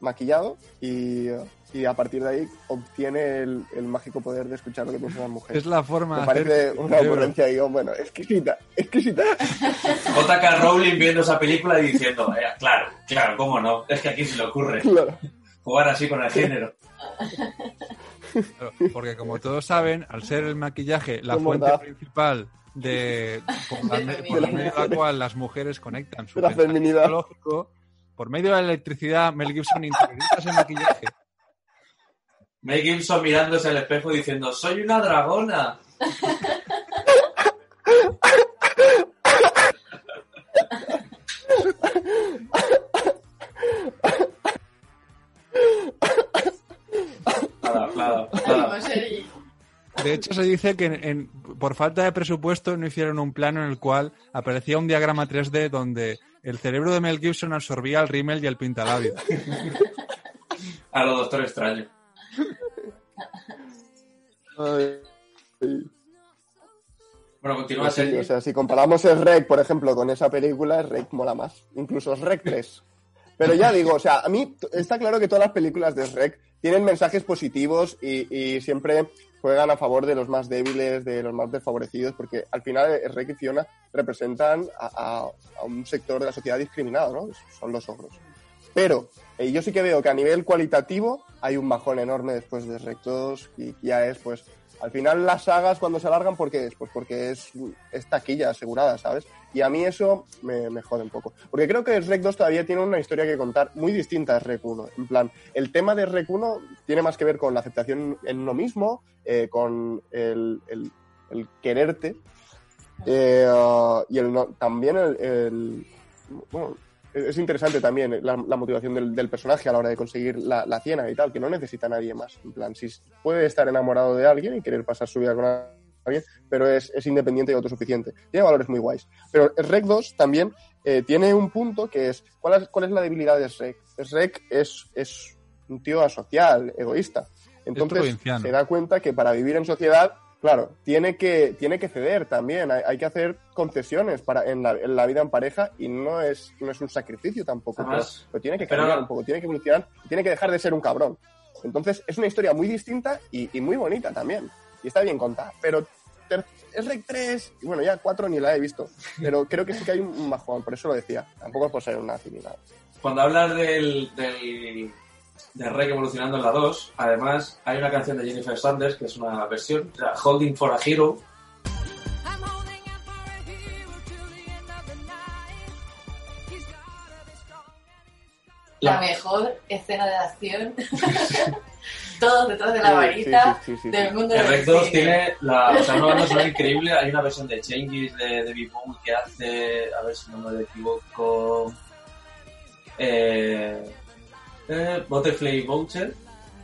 maquillado y, y a partir de ahí obtiene el, el mágico poder de escuchar lo que piensan las mujeres. Es la forma Me de parece una ocurrencia, digo, bueno, exquisita, exquisita. J.K. Rowling viendo esa película y diciendo, "Eh, claro, claro, cómo no, es que aquí se le ocurre Claro. jugar así con el género. Porque como todos saben, al ser el maquillaje la fuente principal de por, la, por medio de la cual las mujeres conectan su la pensamiento feminidad. lógico, por medio de la electricidad, Mel Gibson interioriza ese maquillaje. Mel Gibson mirándose al espejo diciendo, soy una dragona. Pues, eh, de hecho, se dice que en, por falta de presupuesto no hicieron un plano en el cual aparecía un diagrama 3D donde el cerebro de Mel Gibson absorbía el rímel y el pintalabio. A los doctor extraño. Ay, Bueno, continúa sí, o sea, si comparamos el Rec, por ejemplo, con esa película, el Rec mola más. Incluso el Rec 3. Pero ya digo, o sea, a mí está claro que todas las películas de Rec tienen mensajes positivos y, y siempre juegan a favor de los más débiles, de los más desfavorecidos, porque al final eh, Rec y Fiona representan a, a- a un sector de la sociedad discriminado, ¿no? Son los ogros. Pero eh, yo sí que veo que a nivel cualitativo hay un bajón enorme después de Rec 2 y ya es, pues, al final las sagas cuando se alargan, ¿por qué es? Pues porque es, taquilla asegurada, ¿sabes? Y a mí eso me, jode un poco. Porque creo que Rec 2 todavía tiene una historia que contar muy distinta a Rec 1. En plan, el tema de Rec 1 tiene más que ver con la aceptación en uno mismo, eh, con el, el- quererte, eh, y el no- también el, es interesante también la, la motivación del, del personaje a la hora de conseguir la, la y tal, que no necesita a nadie más. En plan, si puede estar enamorado de alguien y querer pasar su vida con alguien, pero es, es independiente y autosuficiente. Tiene valores muy guays. Pero Rec 2 también eh, tiene un punto que es, ¿cuál es, cuál es la debilidad de Shrek? Shrek es, es un tío asocial, egoísta. Entonces se da cuenta que para vivir en sociedad, claro, tiene que, tiene que ceder también. Hay, hay que hacer concesiones para, en, la, en la vida en pareja y no es, no es un sacrificio tampoco. Pero, Además, pero tiene que pero- cambiar un poco, tiene que evolucionar, tiene que dejar de ser un cabrón. Entonces es una historia muy distinta y, y muy bonita también. Y está bien contada. Pero es Rec 3, y bueno, ya 4 ni la he visto. Pero creo que sí que hay un, bajón, por eso lo decía. Tampoco es por ser una ni nada. Cuando hablas del, del, de Rec evolucionando en la 2, además hay una canción de Jennifer Sanders que es una versión, o sea, Holding for a Hero, La La- mejor escena de acción. Todos detrás de la varita sí, sí, sí, sí, del mundo 2 cine. tiene la, o sea, una banda sonora increíble. Hay una versión de Changes de David Bowie que hace, a ver si no me equivoco, eh, eh, Butterfly Voucher.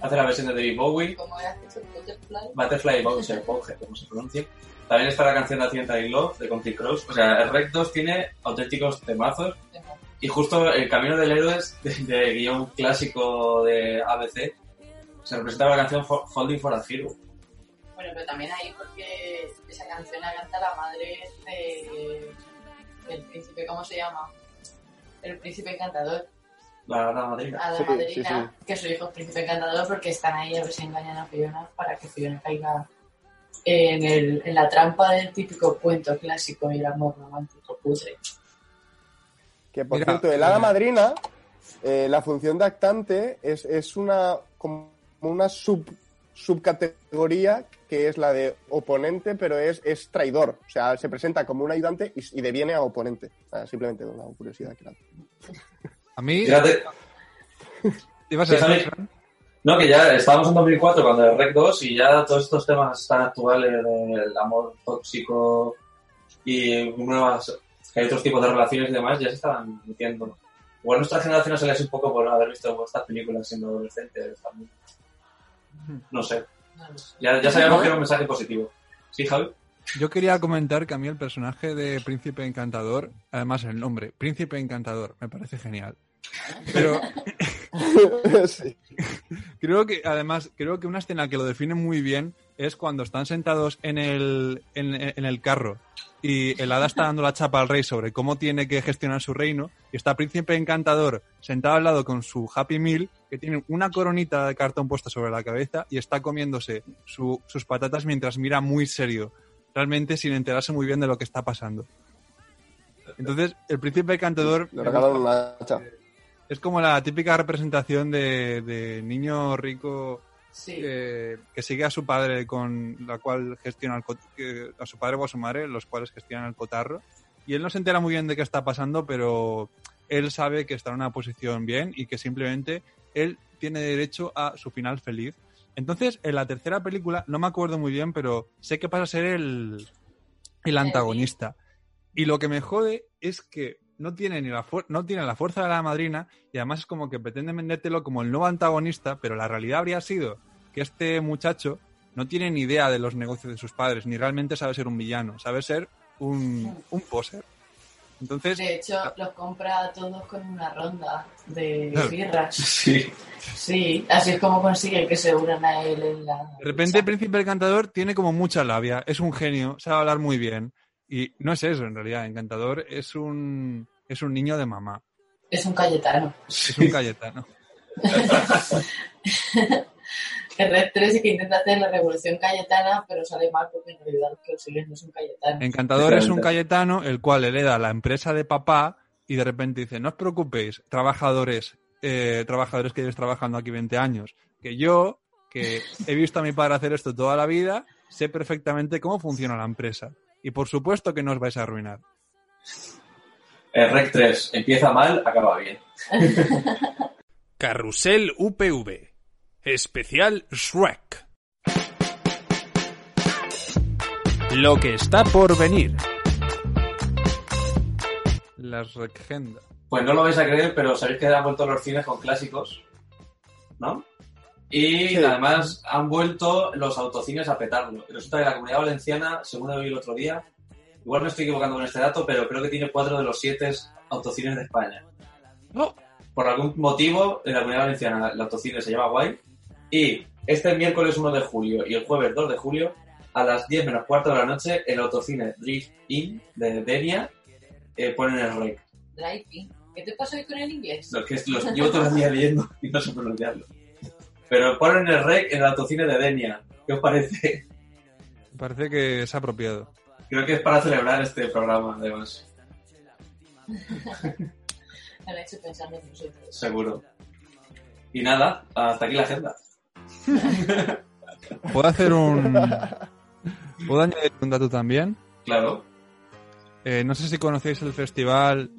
Hace la versión de David Bowie. Has dicho, Butterfly. Butterfly Voucher, Voucher, como se pronuncia. También está la canción de Accidental in Love de Country Cross. O sea, el Rec 2 tiene auténticos temazos. Y justo el Camino del Héroe es de, de guion clásico de ABC. Se representa la canción Ho- Holding for a Hero. Bueno, pero también ahí porque esa canción la canta la madre de... del príncipe, ¿cómo se llama? El príncipe encantador. La hada madrina. A la Sí, madrina, sí, que su hijo es príncipe encantador porque están ahí a ver si engañan a Fiona para que Fiona caiga en, el, en la trampa del típico cuento clásico y el amor romántico putre. Que por Mira, cierto, el hada madrina, eh, la función de actante es, es una como una sub, subcategoría que es la de oponente, pero es, es traidor. O sea, se presenta como un ayudante y, y deviene a oponente. Sea, simplemente una curiosidad que la- A mí, Fíjate, ibas a Fíjate- decir, no, que ya estábamos en 2004 cuando el Rec 2 y ya todos estos temas tan actuales del amor tóxico y nuevas, que hay otros tipos de relaciones y demás, ya se estaban metiendo. Igual nuestra generación se le hace un poco por haber visto estas películas siendo adolescentes también. No sé. Ya, ya sabíamos que era un mensaje positivo. ¿Sí, Javi? Yo quería comentar que a mí el personaje de Príncipe Encantador, además el nombre, Príncipe Encantador, me parece genial. Pero Sí. creo que, además, creo que una escena que lo define muy bien es cuando están sentados en el, en, en el carro y el hada está dando la chapa al rey sobre cómo tiene que gestionar su reino y está Príncipe Encantador sentado al lado con su Happy Meal que tiene una coronita de cartón puesta sobre la cabeza y está comiéndose su- sus patatas mientras mira muy serio, realmente sin enterarse muy bien de lo que está pasando. Entonces, el Príncipe Encantador Le regalaron una hacha. es como la típica representación de, de niño rico Sí. eh, que sigue a su padre con la cual gestiona el a su padre o a su madre, los cuales gestionan el cotarro. Y él no se entera muy bien de qué está pasando, pero él sabe que está en una posición bien y que simplemente él tiene derecho a su final feliz. Entonces, en la tercera película, no me acuerdo muy bien, pero sé que pasa a ser el, el antagonista. Y lo que me jode es que no tiene ni la no tiene la fuerza de la madrina y además es como que pretende vendértelo como el nuevo antagonista, pero la realidad habría sido que este muchacho no tiene ni idea de los negocios de sus padres, ni realmente sabe ser un villano, sabe ser un, un poser. Entonces, De hecho, los compra a todos con una ronda de birras. Sí. Sí, así es como consigue que se unan a él en la... de repente el príncipe encantador tiene como mucha labia, es un genio, sabe hablar muy bien. Y no es eso en realidad, encantador es un, es un niño de mamá, Es un Cayetano. es un Cayetano. El Red 3 que intenta hacer la revolución Cayetana, pero sale mal porque en realidad lo que consigue no es un Cayetano. Encantador es un. Cayetano, el cual hereda la empresa de papá y de repente dice, no os preocupéis, trabajadores, eh, trabajadores que llevéis trabajando aquí 20 años, que yo, que he visto a mi padre hacer esto toda la vida, sé perfectamente cómo funciona la empresa. Y por supuesto que no os vais a arruinar. El Rec 3 empieza mal, acaba bien. Carrusel UPV. Especial Shrek. Lo que está por venir. Las regenda. Pues no lo vais a creer, pero sabéis que han vuelto los cines con clásicos, ¿no? Y Sí. además han vuelto los autocines a petarlo. Y resulta que la comunidad valenciana, según he oído el otro día, igual me estoy equivocando con este dato, pero creo que tiene cuatro de los siete autocines de España. Por algún motivo, en la comunidad valenciana el autocine se llama guay. Y este miércoles 1 de julio y el jueves 2 de julio, a las 10 menos cuarto de la noche, el autocine Drift In de Denia eh, ponen el rec. Drive-in. ¿Qué te pasó hoy con el inglés? Los que los llevo todo el día leyendo y no sé pronunciarlo. Pero ponen el rec en el autocine de Denia. ¿Qué os parece? Parece que es apropiado. Creo que es para celebrar este programa, además. Me han hecho pensando en nosotros. Seguro. Y nada, hasta aquí la agenda. ¿Puedo hacer un... ¿Puedo añadir un dato también? Claro. Eh, no sé si conocéis el festival...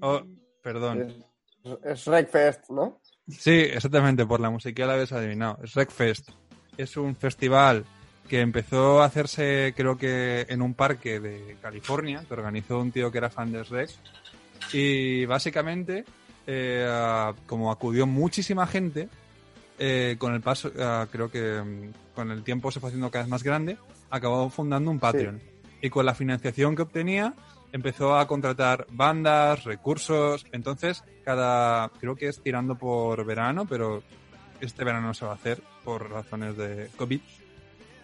Oh, perdón. Es, es Wreckfest, ¿no? Sí, exactamente, por la música la habéis adivinado. Es Wreckfest. Es un festival que empezó a hacerse, creo que en un parque de California, que organizó un tío que era fan de Shrek. Y básicamente, eh, como acudió muchísima gente, eh, con el paso, ah, creo que mm, con el tiempo se fue haciendo cada vez más grande, acabó fundando un Patreon. Y con la financiación que obtenía, empezó a contratar bandas, recursos. Entonces, cada, creo que es tirando por verano, pero este verano no se va a hacer por razones de COVID.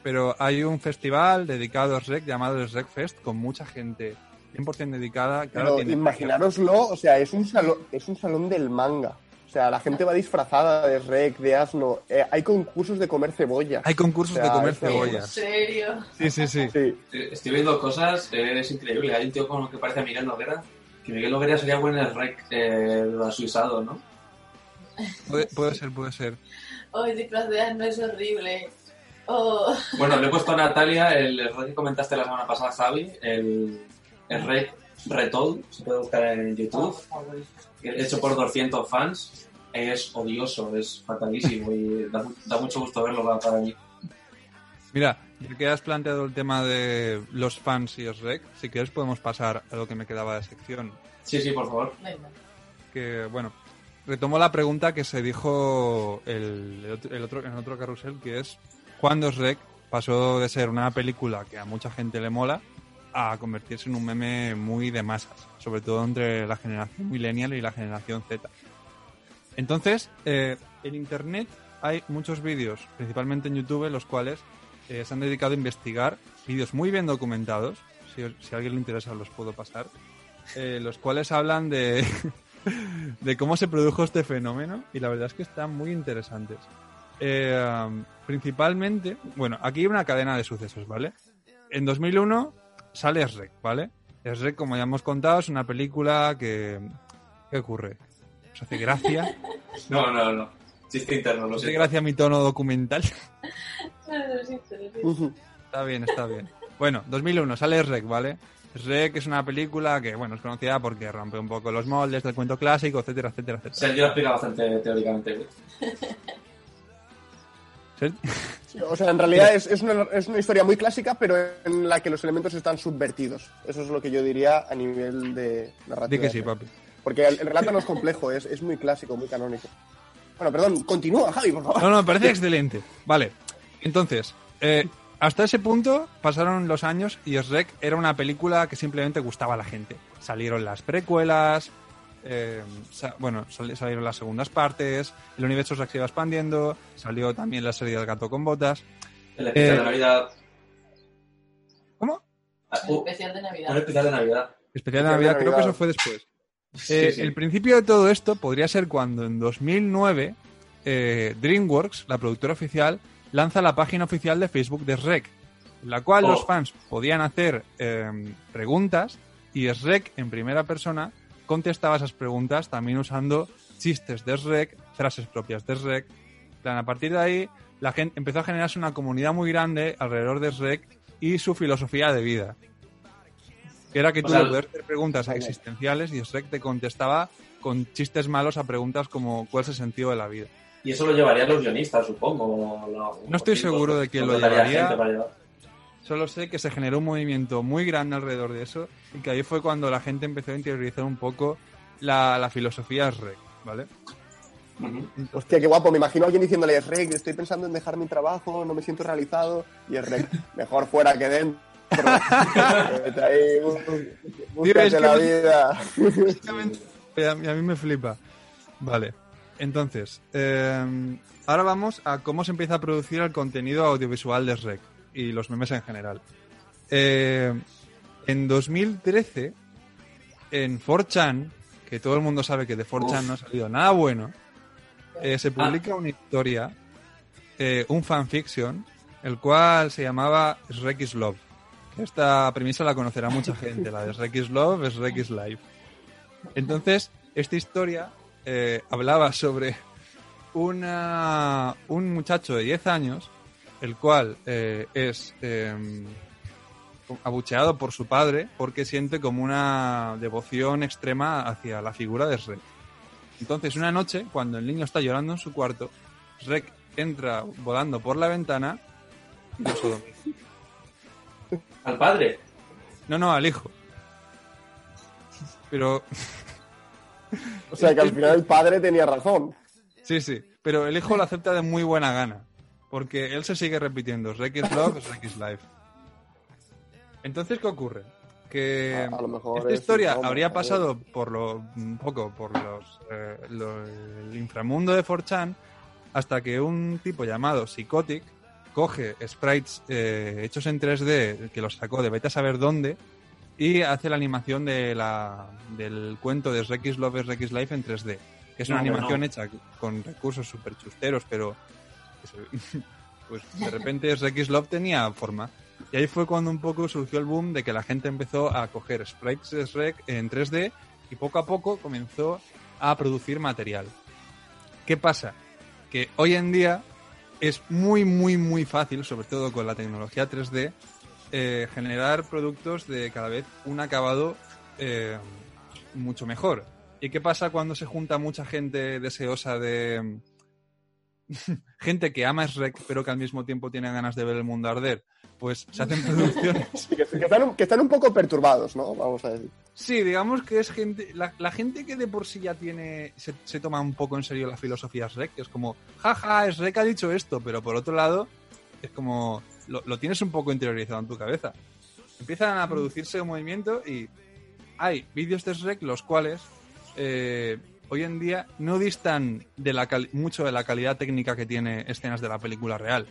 Pero hay un festival dedicado a Shrek llamado el Shrek Fest con mucha gente 100% dedicada. Claro, Pero imaginároslo, o sea, es un, salón, es un salón del manga. O sea, la gente va disfrazada de Rek, de asno. Eh, hay concursos de comer cebolla. Hay concursos O sea, de comer eso- ¿En cebolla. serio? Sí, sí, sí. Sí. Estoy viendo cosas, eh, es increíble. Hay un tío como que parece a Miguel Noguera. Que Miguel Noguera sería buen en el rec eh, asuisado, ¿no? Puede, puede ser, puede ser. Hoy disfraz de asno es horrible. Oh, Bueno, le he puesto a Natalia el, el rec que comentaste la semana pasada, Javi. El, el rec Retold, se puede buscar en YouTube. Hecho por 200 fans, es odioso, es fatalísimo y da, mu- da mucho gusto verlo para- para mí. Mira, ya que has planteado el tema de los fans y Shrek, si quieres podemos pasar a lo que me quedaba de sección. Sí, sí, por favor. Que, bueno, retomo la pregunta que se dijo el, el otro, en otro carrusel, que es ¿cuándo Shrek pasó de ser una película que a mucha gente le mola a convertirse en un meme muy de masas, sobre todo entre la generación millennial y la generación Z? Entonces, eh, en Internet hay muchos vídeos, principalmente en YouTube, los cuales eh, se han dedicado a investigar vídeos muy bien documentados. Si, si a alguien le interesa, los puedo pasar. eh, los cuales hablan de, de cómo se produjo este fenómeno y la verdad es que están muy interesantes. Eh, principalmente, bueno, aquí hay una cadena de sucesos, ¿vale? En 2001 sale Shrek, ¿vale? Shrek, como ya hemos contado, es una película que... ¿Qué ocurre? ¿Os hace gracia? No, no, no. Chiste interno, lo ¿Os hace gracia mi tono documental? No, lo siento, lo siento. Está bien, está bien. Bueno, 2001, sale Shrek, ¿vale? Shrek es una película que, bueno, es conocida porque rompe un poco los moldes del cuento clásico, etcétera, etcétera, etcétera. Sergio lo explica bastante teóricamente. Sí, O sea, en realidad es, es, una, es una historia muy clásica, pero en la que los elementos están subvertidos. Eso es lo que yo diría a nivel de narrativa. Di que sí, papi. Porque el, el relato no es complejo, es, es muy clásico, muy canónico. Bueno, perdón, continúa, Javi, por favor. No, no, me parece excelente. Vale. Entonces, eh, hasta ese punto pasaron los años y Shrek era una película que simplemente gustaba a la gente. Salieron las precuelas, eh, sa- bueno, sali- salieron las segundas partes, el universo se iba expandiendo, salió también la serie del gato con botas. El especial Eh, de Navidad. ¿Cómo? Ah, Un uh, especial de un Navidad. especial de Navidad. Especial de Navidad, creo que eso fue después. Sí, Eh, sí. El principio de todo esto podría ser cuando en 2009 eh, DreamWorks, la productora oficial, lanza la página oficial de Facebook de Shrek, en la cual Oh. los fans podían hacer eh, preguntas y Shrek en primera persona contestaba esas preguntas también usando chistes de Shrek, frases propias de Shrek. Plan, A partir de ahí, la gente empezó a generarse una comunidad muy grande alrededor de Shrek y su filosofía de vida. Que era que tú le podías hacer preguntas existenciales y Shrek te contestaba con chistes malos a preguntas como ¿cuál es el sentido de la vida? Y eso lo llevarían los guionistas, supongo. No, No estoy seguro de quién lo llevaría. gente para llevar. Solo sé que se generó un movimiento muy grande alrededor de eso y que ahí fue cuando la gente empezó a interiorizar un poco la, la filosofía Shrek, ¿vale? Hostia, qué guapo. Me imagino a alguien diciéndole, Rek, estoy pensando en dejar mi trabajo, no me siento realizado. Y es Rek, mejor fuera que dentro. Ahí, bú- búscate es que la vida. A mí, me flipa. Vale, entonces, eh, ahora vamos a cómo se empieza a producir el contenido audiovisual de Shrek y los memes en general. Eh, en 2013, en 4chan, que todo el mundo sabe que de 4chan Uf. no ha salido nada bueno, eh, se publica una historia, eh, un fanfiction, el cual se llamaba Shrek is Love. Esta premisa la conocerá mucha gente, la de Shrek is Love, Shrek is Life. Entonces, esta historia hablaba sobre una, un muchacho de 10 años, el cual eh, es eh, abucheado por su padre porque siente como una devoción extrema hacia la figura de Shrek. Entonces, una noche, cuando el niño está llorando en su cuarto, Shrek entra volando por la ventana y lo sodomiza. Al padre. No, no, al hijo. Pero O sea, que al final el padre tenía razón. Sí, sí, pero el hijo lo acepta de muy buena gana, porque él se sigue repitiendo, is love, is life. Entonces, ¿qué ocurre? Que A- a lo mejor esta es historia habría pasado por lo un poco por los eh, el inframundo de 4chan hasta que un tipo llamado Psychotic coge sprites eh, hechos en 3D que los sacó de vete a saber dónde y hace la animación de la, del cuento de is Love, is Life en 3D. Que es una No, animación no. hecha con recursos súper chusteros, pero pues de repente Shrek is Love tenía forma. Y ahí fue cuando un poco surgió el boom de que la gente empezó a coger sprites de Shrek en 3D y poco a poco comenzó a producir material. ¿Qué pasa? Que hoy en día es muy, muy, muy fácil, sobre todo con la tecnología 3D, eh, generar productos de cada vez un acabado eh, mucho mejor. ¿Y qué pasa cuando se junta mucha gente deseosa de... gente que ama Shrek, pero que al mismo tiempo tiene ganas de ver el mundo arder? Pues se hacen producciones que, que están, un- que están un poco perturbados, ¿no? Vamos a decir. Sí, digamos que es gente. La, la gente que de por sí ya tiene. Se, se toma un poco en serio la filosofía Shrek, que es como, jaja, Shrek ha dicho esto, pero por otro lado, es como. Lo, lo tienes un poco interiorizado en tu cabeza. Empiezan a producirse un movimiento y hay vídeos de Shrek los cuales eh, hoy en día no distan de la cali- mucho de la calidad técnica que tiene escenas de la película real.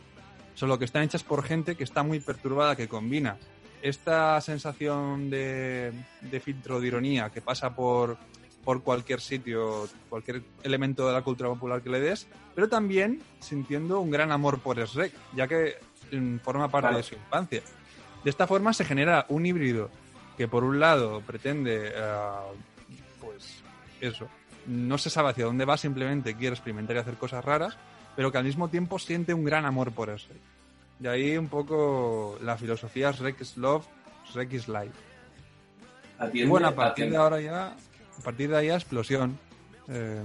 Solo que están hechas por gente que está muy perturbada, que combina esta sensación de, de filtro de ironía que pasa por, por cualquier sitio, cualquier elemento de la cultura popular que le des, pero también sintiendo un gran amor por Shrek, ya que mm, forma parte Claro. de su infancia. De esta forma se genera un híbrido que por un lado pretende, eh, pues eso, no se sabe hacia dónde va, simplemente quiere experimentar y hacer cosas raras, pero que al mismo tiempo siente un gran amor por Shrek. De ahí un poco la filosofía Shrek is Love, Shrek is Life. Y bueno, a partir atiende. de ahora ya, a partir de ahí ya explosión. Eh,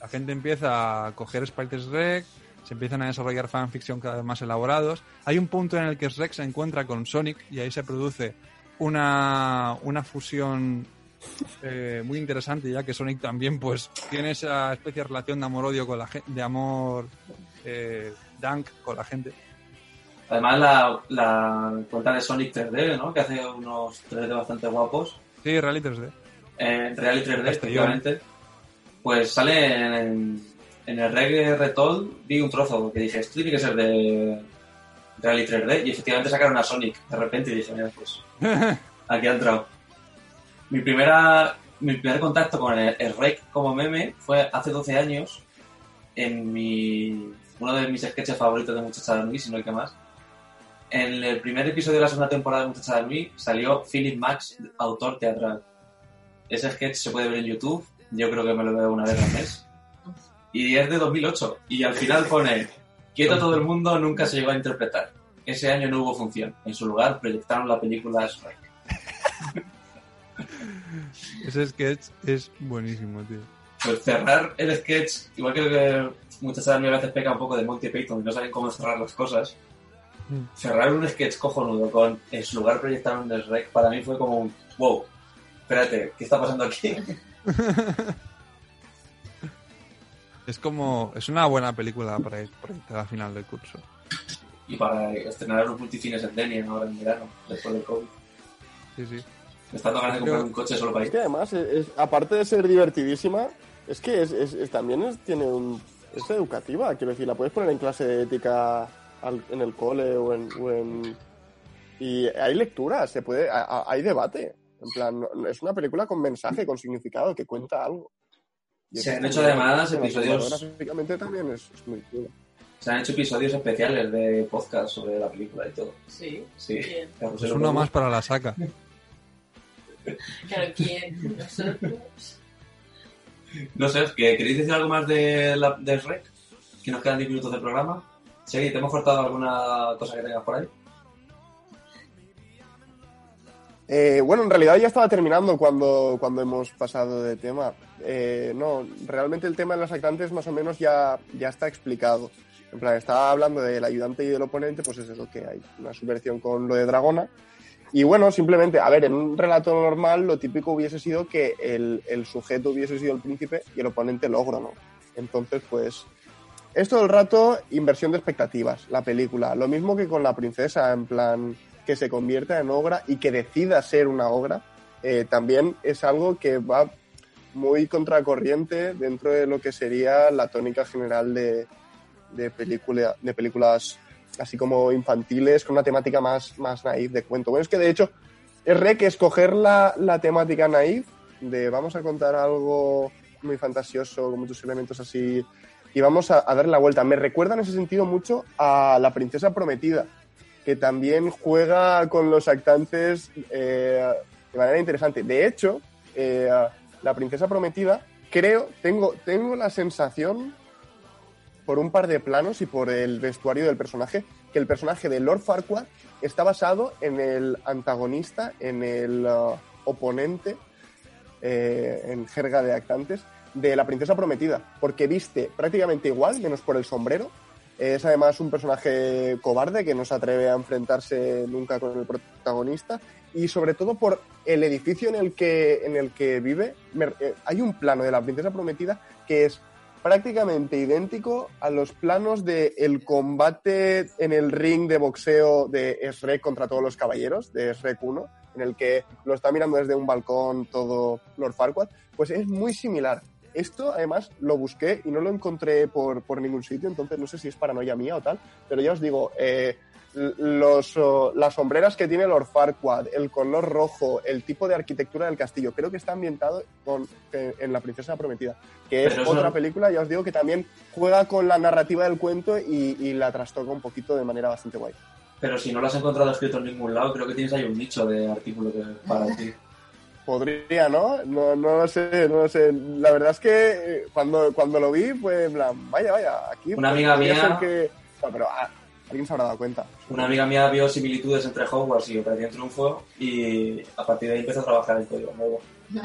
la gente empieza a coger sprites Shrek, se empiezan a desarrollar fanfiction cada vez más elaborados. Hay un punto en el que Shrek se encuentra con Sonic y ahí se produce una, una fusión eh, muy interesante, ya que Sonic también pues tiene esa especie de relación de amor-odio con la gente, de amor eh, dank con la gente. Además, la, la cuenta de Sonic 3D, ¿no? Que hace unos 3D bastante guapos. Sí, Rally 3D. En Real y 3D, Castellón. efectivamente. Pues sale en, en el Reggae Retold, vi un trozo que dije, esto tiene que ser de Real y 3D. Y efectivamente sacaron a Sonic de repente y dije, mira, pues aquí ha entrado. Mi, primera, mi primer contacto con el, el como meme fue hace 12 años en mi, uno de mis sketches favoritos de Muchacha de Mí, si no el que más. En el primer episodio de la segunda temporada de Muchacha de Mí salió Philip Max, autor teatral. Ese sketch se puede ver en YouTube, yo creo que me lo veo una vez al mes. Y es de 2008. Y al final pone, quieto todo el mundo, nunca se llegó a interpretar. Ese año no hubo función. En su lugar proyectaron la película Shrek. Ese sketch es buenísimo, tío. Pues cerrar el sketch, igual que, que muchas a veces peca un poco de Monty Python y no saben cómo cerrar las cosas. Mm. Cerrar un sketch cojonudo con en su lugar proyectaron el Shrek para mí fue como un wow. Espérate, ¿qué está pasando aquí? Es como. Es una buena película para ir proyectada a final del curso. y para estrenar los multifines en Denia ahora en verano, después del COVID. Sí, sí. Me está dando ganas de comprar un coche solo para Es ir. que además, es- es- aparte de ser divertidísima, es que es, es- es- también es, tiene un, es educativa. Quiero decir, la puedes poner en clase de ética al- en el cole o en, o en- Y hay lectura, se puede, a- a- hay debate. En plan, no- no- es una película con mensaje, con significado, que cuenta algo. Y Se han hecho además episodios- cinematográficamente también es, es muy chulo. Se han hecho episodios especiales de podcast sobre la película y todo. Sí. Sí. Bien. Es uno más para la saca. Claro, ¿quién? Nosotros. No sé, ¿que- ¿queréis decir algo más de, la, de Shrek? Que nos quedan 10 minutos de programa. Sí, ¿te hemos cortado alguna cosa que tengas por ahí? Eh, bueno, en realidad ya estaba terminando cuando, cuando hemos pasado de tema. Eh, no, realmente el tema de las actantes más o menos ya, ya está explicado. En plan, estaba hablando del ayudante y del oponente, pues es eso que hay, una subversión con lo de Dragona. Y bueno, simplemente, a ver, en un relato normal lo típico hubiese sido que el, el sujeto hubiese sido el príncipe y el oponente el ogro, ¿no? Entonces, pues, es todo el rato inversión de expectativas, la película. Lo mismo que con la princesa, en plan, que se convierta en ogra y que decida ser una ogra, eh, también es algo que va muy contracorriente dentro de lo que sería la tónica general de, de, película, de películas así como infantiles, con una temática más, más naif de cuento. Bueno, es que de hecho es re que escoger la, la temática naif de vamos a contar algo muy fantasioso, con muchos elementos así, y vamos a, a darle la vuelta. Me recuerda en ese sentido mucho a La Princesa Prometida, que también juega con los actantes eh, de manera interesante. De hecho, eh, La Princesa Prometida, creo, tengo, tengo la sensación, por un par de planos y por el vestuario del personaje, que el personaje de Lord Farquaad está basado en el antagonista, en el uh, oponente, eh, en jerga de actantes, de La Princesa Prometida, porque viste prácticamente igual, menos por el sombrero. Es además un personaje cobarde que no se atreve a enfrentarse nunca con el protagonista y sobre todo por el edificio en el que, en el que vive. Eh, hay un plano de La Princesa Prometida que es prácticamente idéntico a los planos del el combate en el ring de boxeo de Shrek contra todos los caballeros, de Shrek 1, en el que lo está mirando desde un balcón todo Lord Farquaad, pues es muy similar. Esto, además, lo busqué y no lo encontré por, por ningún sitio, entonces no sé si es paranoia mía o tal, pero ya os digo, eh, los, oh, las sombreras que tiene Lord Farquaad, el color rojo, el tipo de arquitectura del castillo, creo que está ambientado con, en, en La Princesa Prometida, que es Pero otra película, ya os digo, que también juega con la narrativa del cuento y, y la trastoca un poquito de manera bastante guay. Pero si no lo has encontrado escrito en ningún lado, creo que tienes ahí un nicho de artículo que, para ti. Podría, ¿no? No, no lo sé, no lo sé. La verdad es que eh, cuando, cuando lo vi fue en plan, vaya, vaya, aquí... Una amiga podría mía- que- No, pero ah, alguien se habrá dado cuenta. Una amiga mía vio similitudes entre Hogwarts y Operación Triunfo y a partir de ahí empezó a trabajar en código nuevo.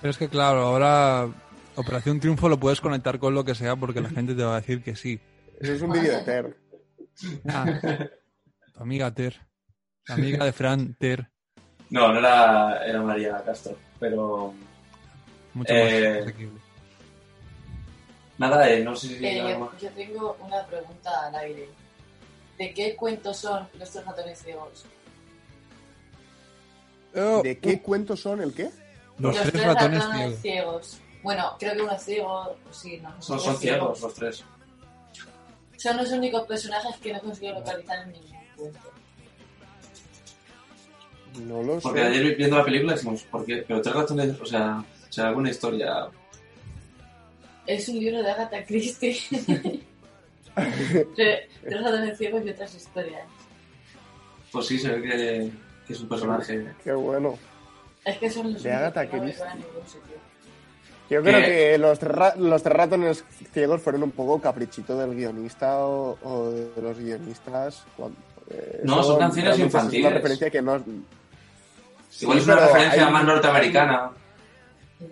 Pero es que claro, ahora Operación Triunfo lo puedes conectar con lo que sea porque la gente te va a decir que sí. Eso es un vídeo de Ter. Ah, tu amiga Ter. La amiga de Fran Ter. No, no era, era María Castro, pero Mucho Eh, más asequible. nada, eh, no sé si... Eh, yo, yo tengo una pregunta al aire. ¿De qué cuentos son los tres ratones ciegos? ¿De qué cuentos son el qué? Los tres ratones ciegos. ciegos. Bueno, creo que uno es ciego, sí, no. Son, ciegos los tres. Son los únicos personajes que no consigo localizar en ningún cuento. No lo Porque sé. ayer viendo la película decimos, ¿por qué? Pero tres ratones, o sea, o sea, alguna historia. Es un libro de Agatha Christie. Tre- tres ratones ciegos y otras historias. Pues sí, se ve que, que es un personaje. Qué bueno. Es que son los De Agatha que no me Christie. van a ningún sitio. Yo creo Que- que los, los tres ratones ciegos fueron un poco caprichito del guionista o, o de los guionistas. cuando- eh, No, son canciones Es infantiles. una referencia que no... Igual Sí, es una referencia hay- más norteamericana.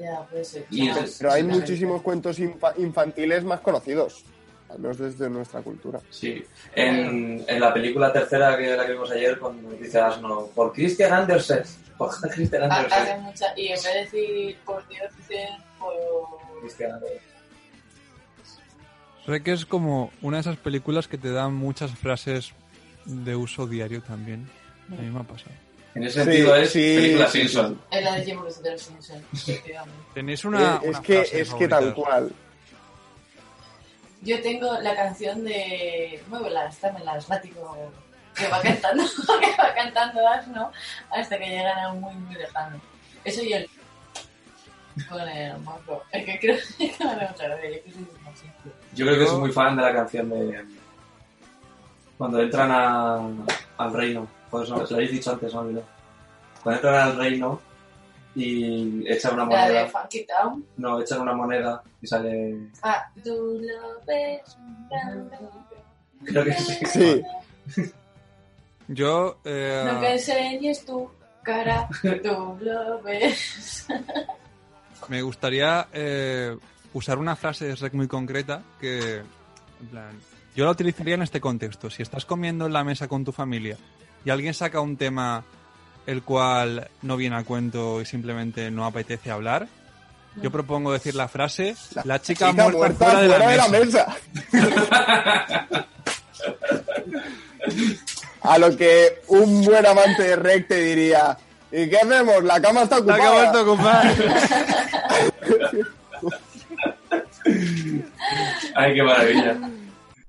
Ya, puede ser. Es- Pero hay muchísimos cuentos infa- infantiles más conocidos. Al menos desde nuestra cultura. Sí. En, en la película tercera que la que vimos ayer, cuando dice Asno, por Christian Andersen. Por Christian Ha- Andersen. Hacen mucha... Y en vez de decir por Dios, dicen por... Christian Andersen. Que es como una de esas películas que te dan muchas frases de uso diario también. A mí me ha pasado. En ese sentido Sí, es sí, película sí, Simpson. Es la de Jim efectivamente. Tenéis una. Eh, es una que, frase es que tal cual. Yo tengo la canción de Muévelas, dámelas, látigo, que va cantando, que va cantando Asno hasta que llegan a muy, muy lejano. Eso y el... con el morro. Es que creo que me mucha gracia, yo creo que soy muy fan de la canción de. Cuando entran al reino. Joder, se lo habéis dicho antes, no. Cuando entran al reino y echan una La de moneda. Funky Town. No, echan una moneda y sale. Ah, tú lo ves. Creo que sí. Sí. Yo. eh, No que enseñes tu cara, tú lo ves. Me gustaría eh, usar una frase de Shrek muy concreta que, en plan, yo la utilizaría en este contexto. Si estás comiendo en la mesa con tu familia y alguien saca un tema el cual no viene a cuento y simplemente no apetece hablar, yo propongo decir la frase, la, chica, Chica muerta, muerta fuera de la fuera mesa. mesa. A lo que un buen amante de Rec te diría, ¿y qué hacemos? La cama está La ocupada. que ha vuelto a ocupar. Ay, qué maravilla.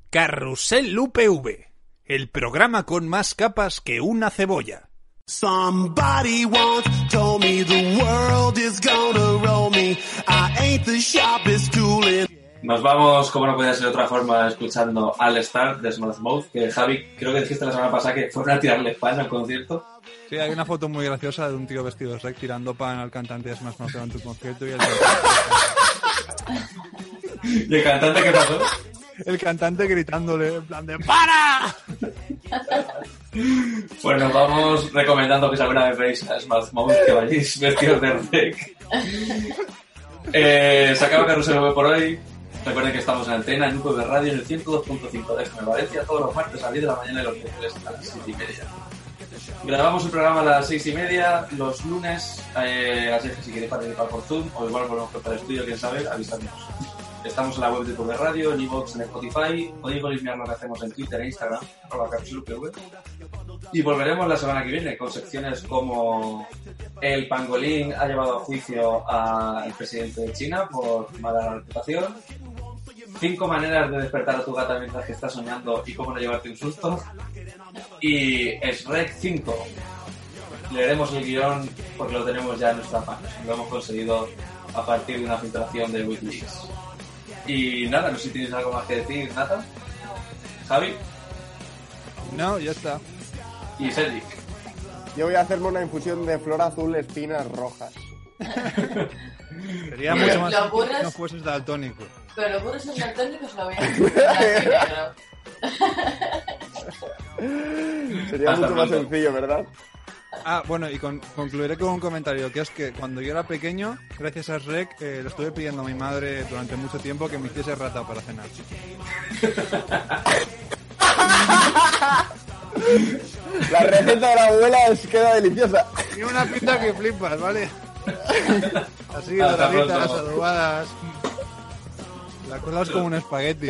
Carrusel UPV, el programa con más capas que una cebolla. Somebody once told me the world is gonna roll me. I ain't the sharpest tool in. Nos vamos, como no podía ser de otra forma, escuchando All Star de Smash Mouth, que Javi, creo que dijiste la semana pasada que fueron a tirarle pan al concierto. Sí, hay una foto muy graciosa de un tío vestido de Shrek tirando pan al cantante de Smash Mouth durante un concierto y el, ¿Y el cantante qué pasó? El cantante gritándole en plan de ¡Para! Nos vamos recomendando que si alguna vez veis a Smash Mouth que vayáis vestidos de rec. Eh, se acaba Carrusel V por hoy. Recuerden que estamos en antena en UPV Radio en el 102.5 de FM Valencia todos los martes a las 10 de la mañana y los miércoles a las 7 y media. Grabamos el programa a las 6 y media los lunes, eh, así que si queréis participar por Zoom o igual volvemos por el estudio, quién sabe, avisadnos. Estamos en la web de UPV Radio, en iVoox, en Spotify, podéis mirar lo que hacemos en Twitter e Instagram, arroba Carrusel UPV. Y volveremos la semana que viene con secciones como el pangolín ha llevado a juicio al presidente de China por mala reputación. Cinco maneras de despertar a tu gata mientras que estás soñando y cómo no llevarte un susto. Y Shrek 5. Leeremos el guion porque lo tenemos ya en nuestra página. Lo hemos conseguido a partir de una filtración de Wikileaks. Y nada, no sé si tienes algo más que decir, Nata. Javi No, ya está. y Cedric. Yo voy a hacerme una infusión de flor azul, espinas rojas. Sería Lo- mucho más lo si no fueses daltónico. Pero los burros son daltónicos lo voy a hacer. Sería Hasta mucho más sencillo, ¿verdad? Ah, bueno, y con- concluiré con un comentario, que es que cuando yo era pequeño, gracias a Shrek, eh, le estuve pidiendo a mi madre durante mucho tiempo que me hiciese rata para cenar. La receta de la abuela es, queda deliciosa. Tiene una pinta que flipas, ¿vale? Así, doraditas, adobadas. La cola es como un espagueti.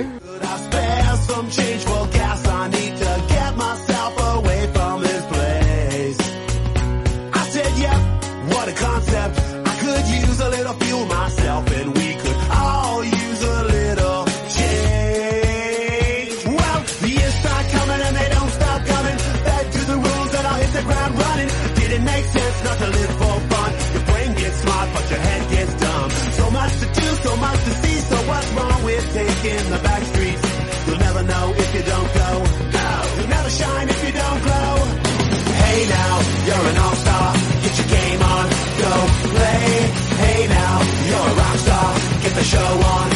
show on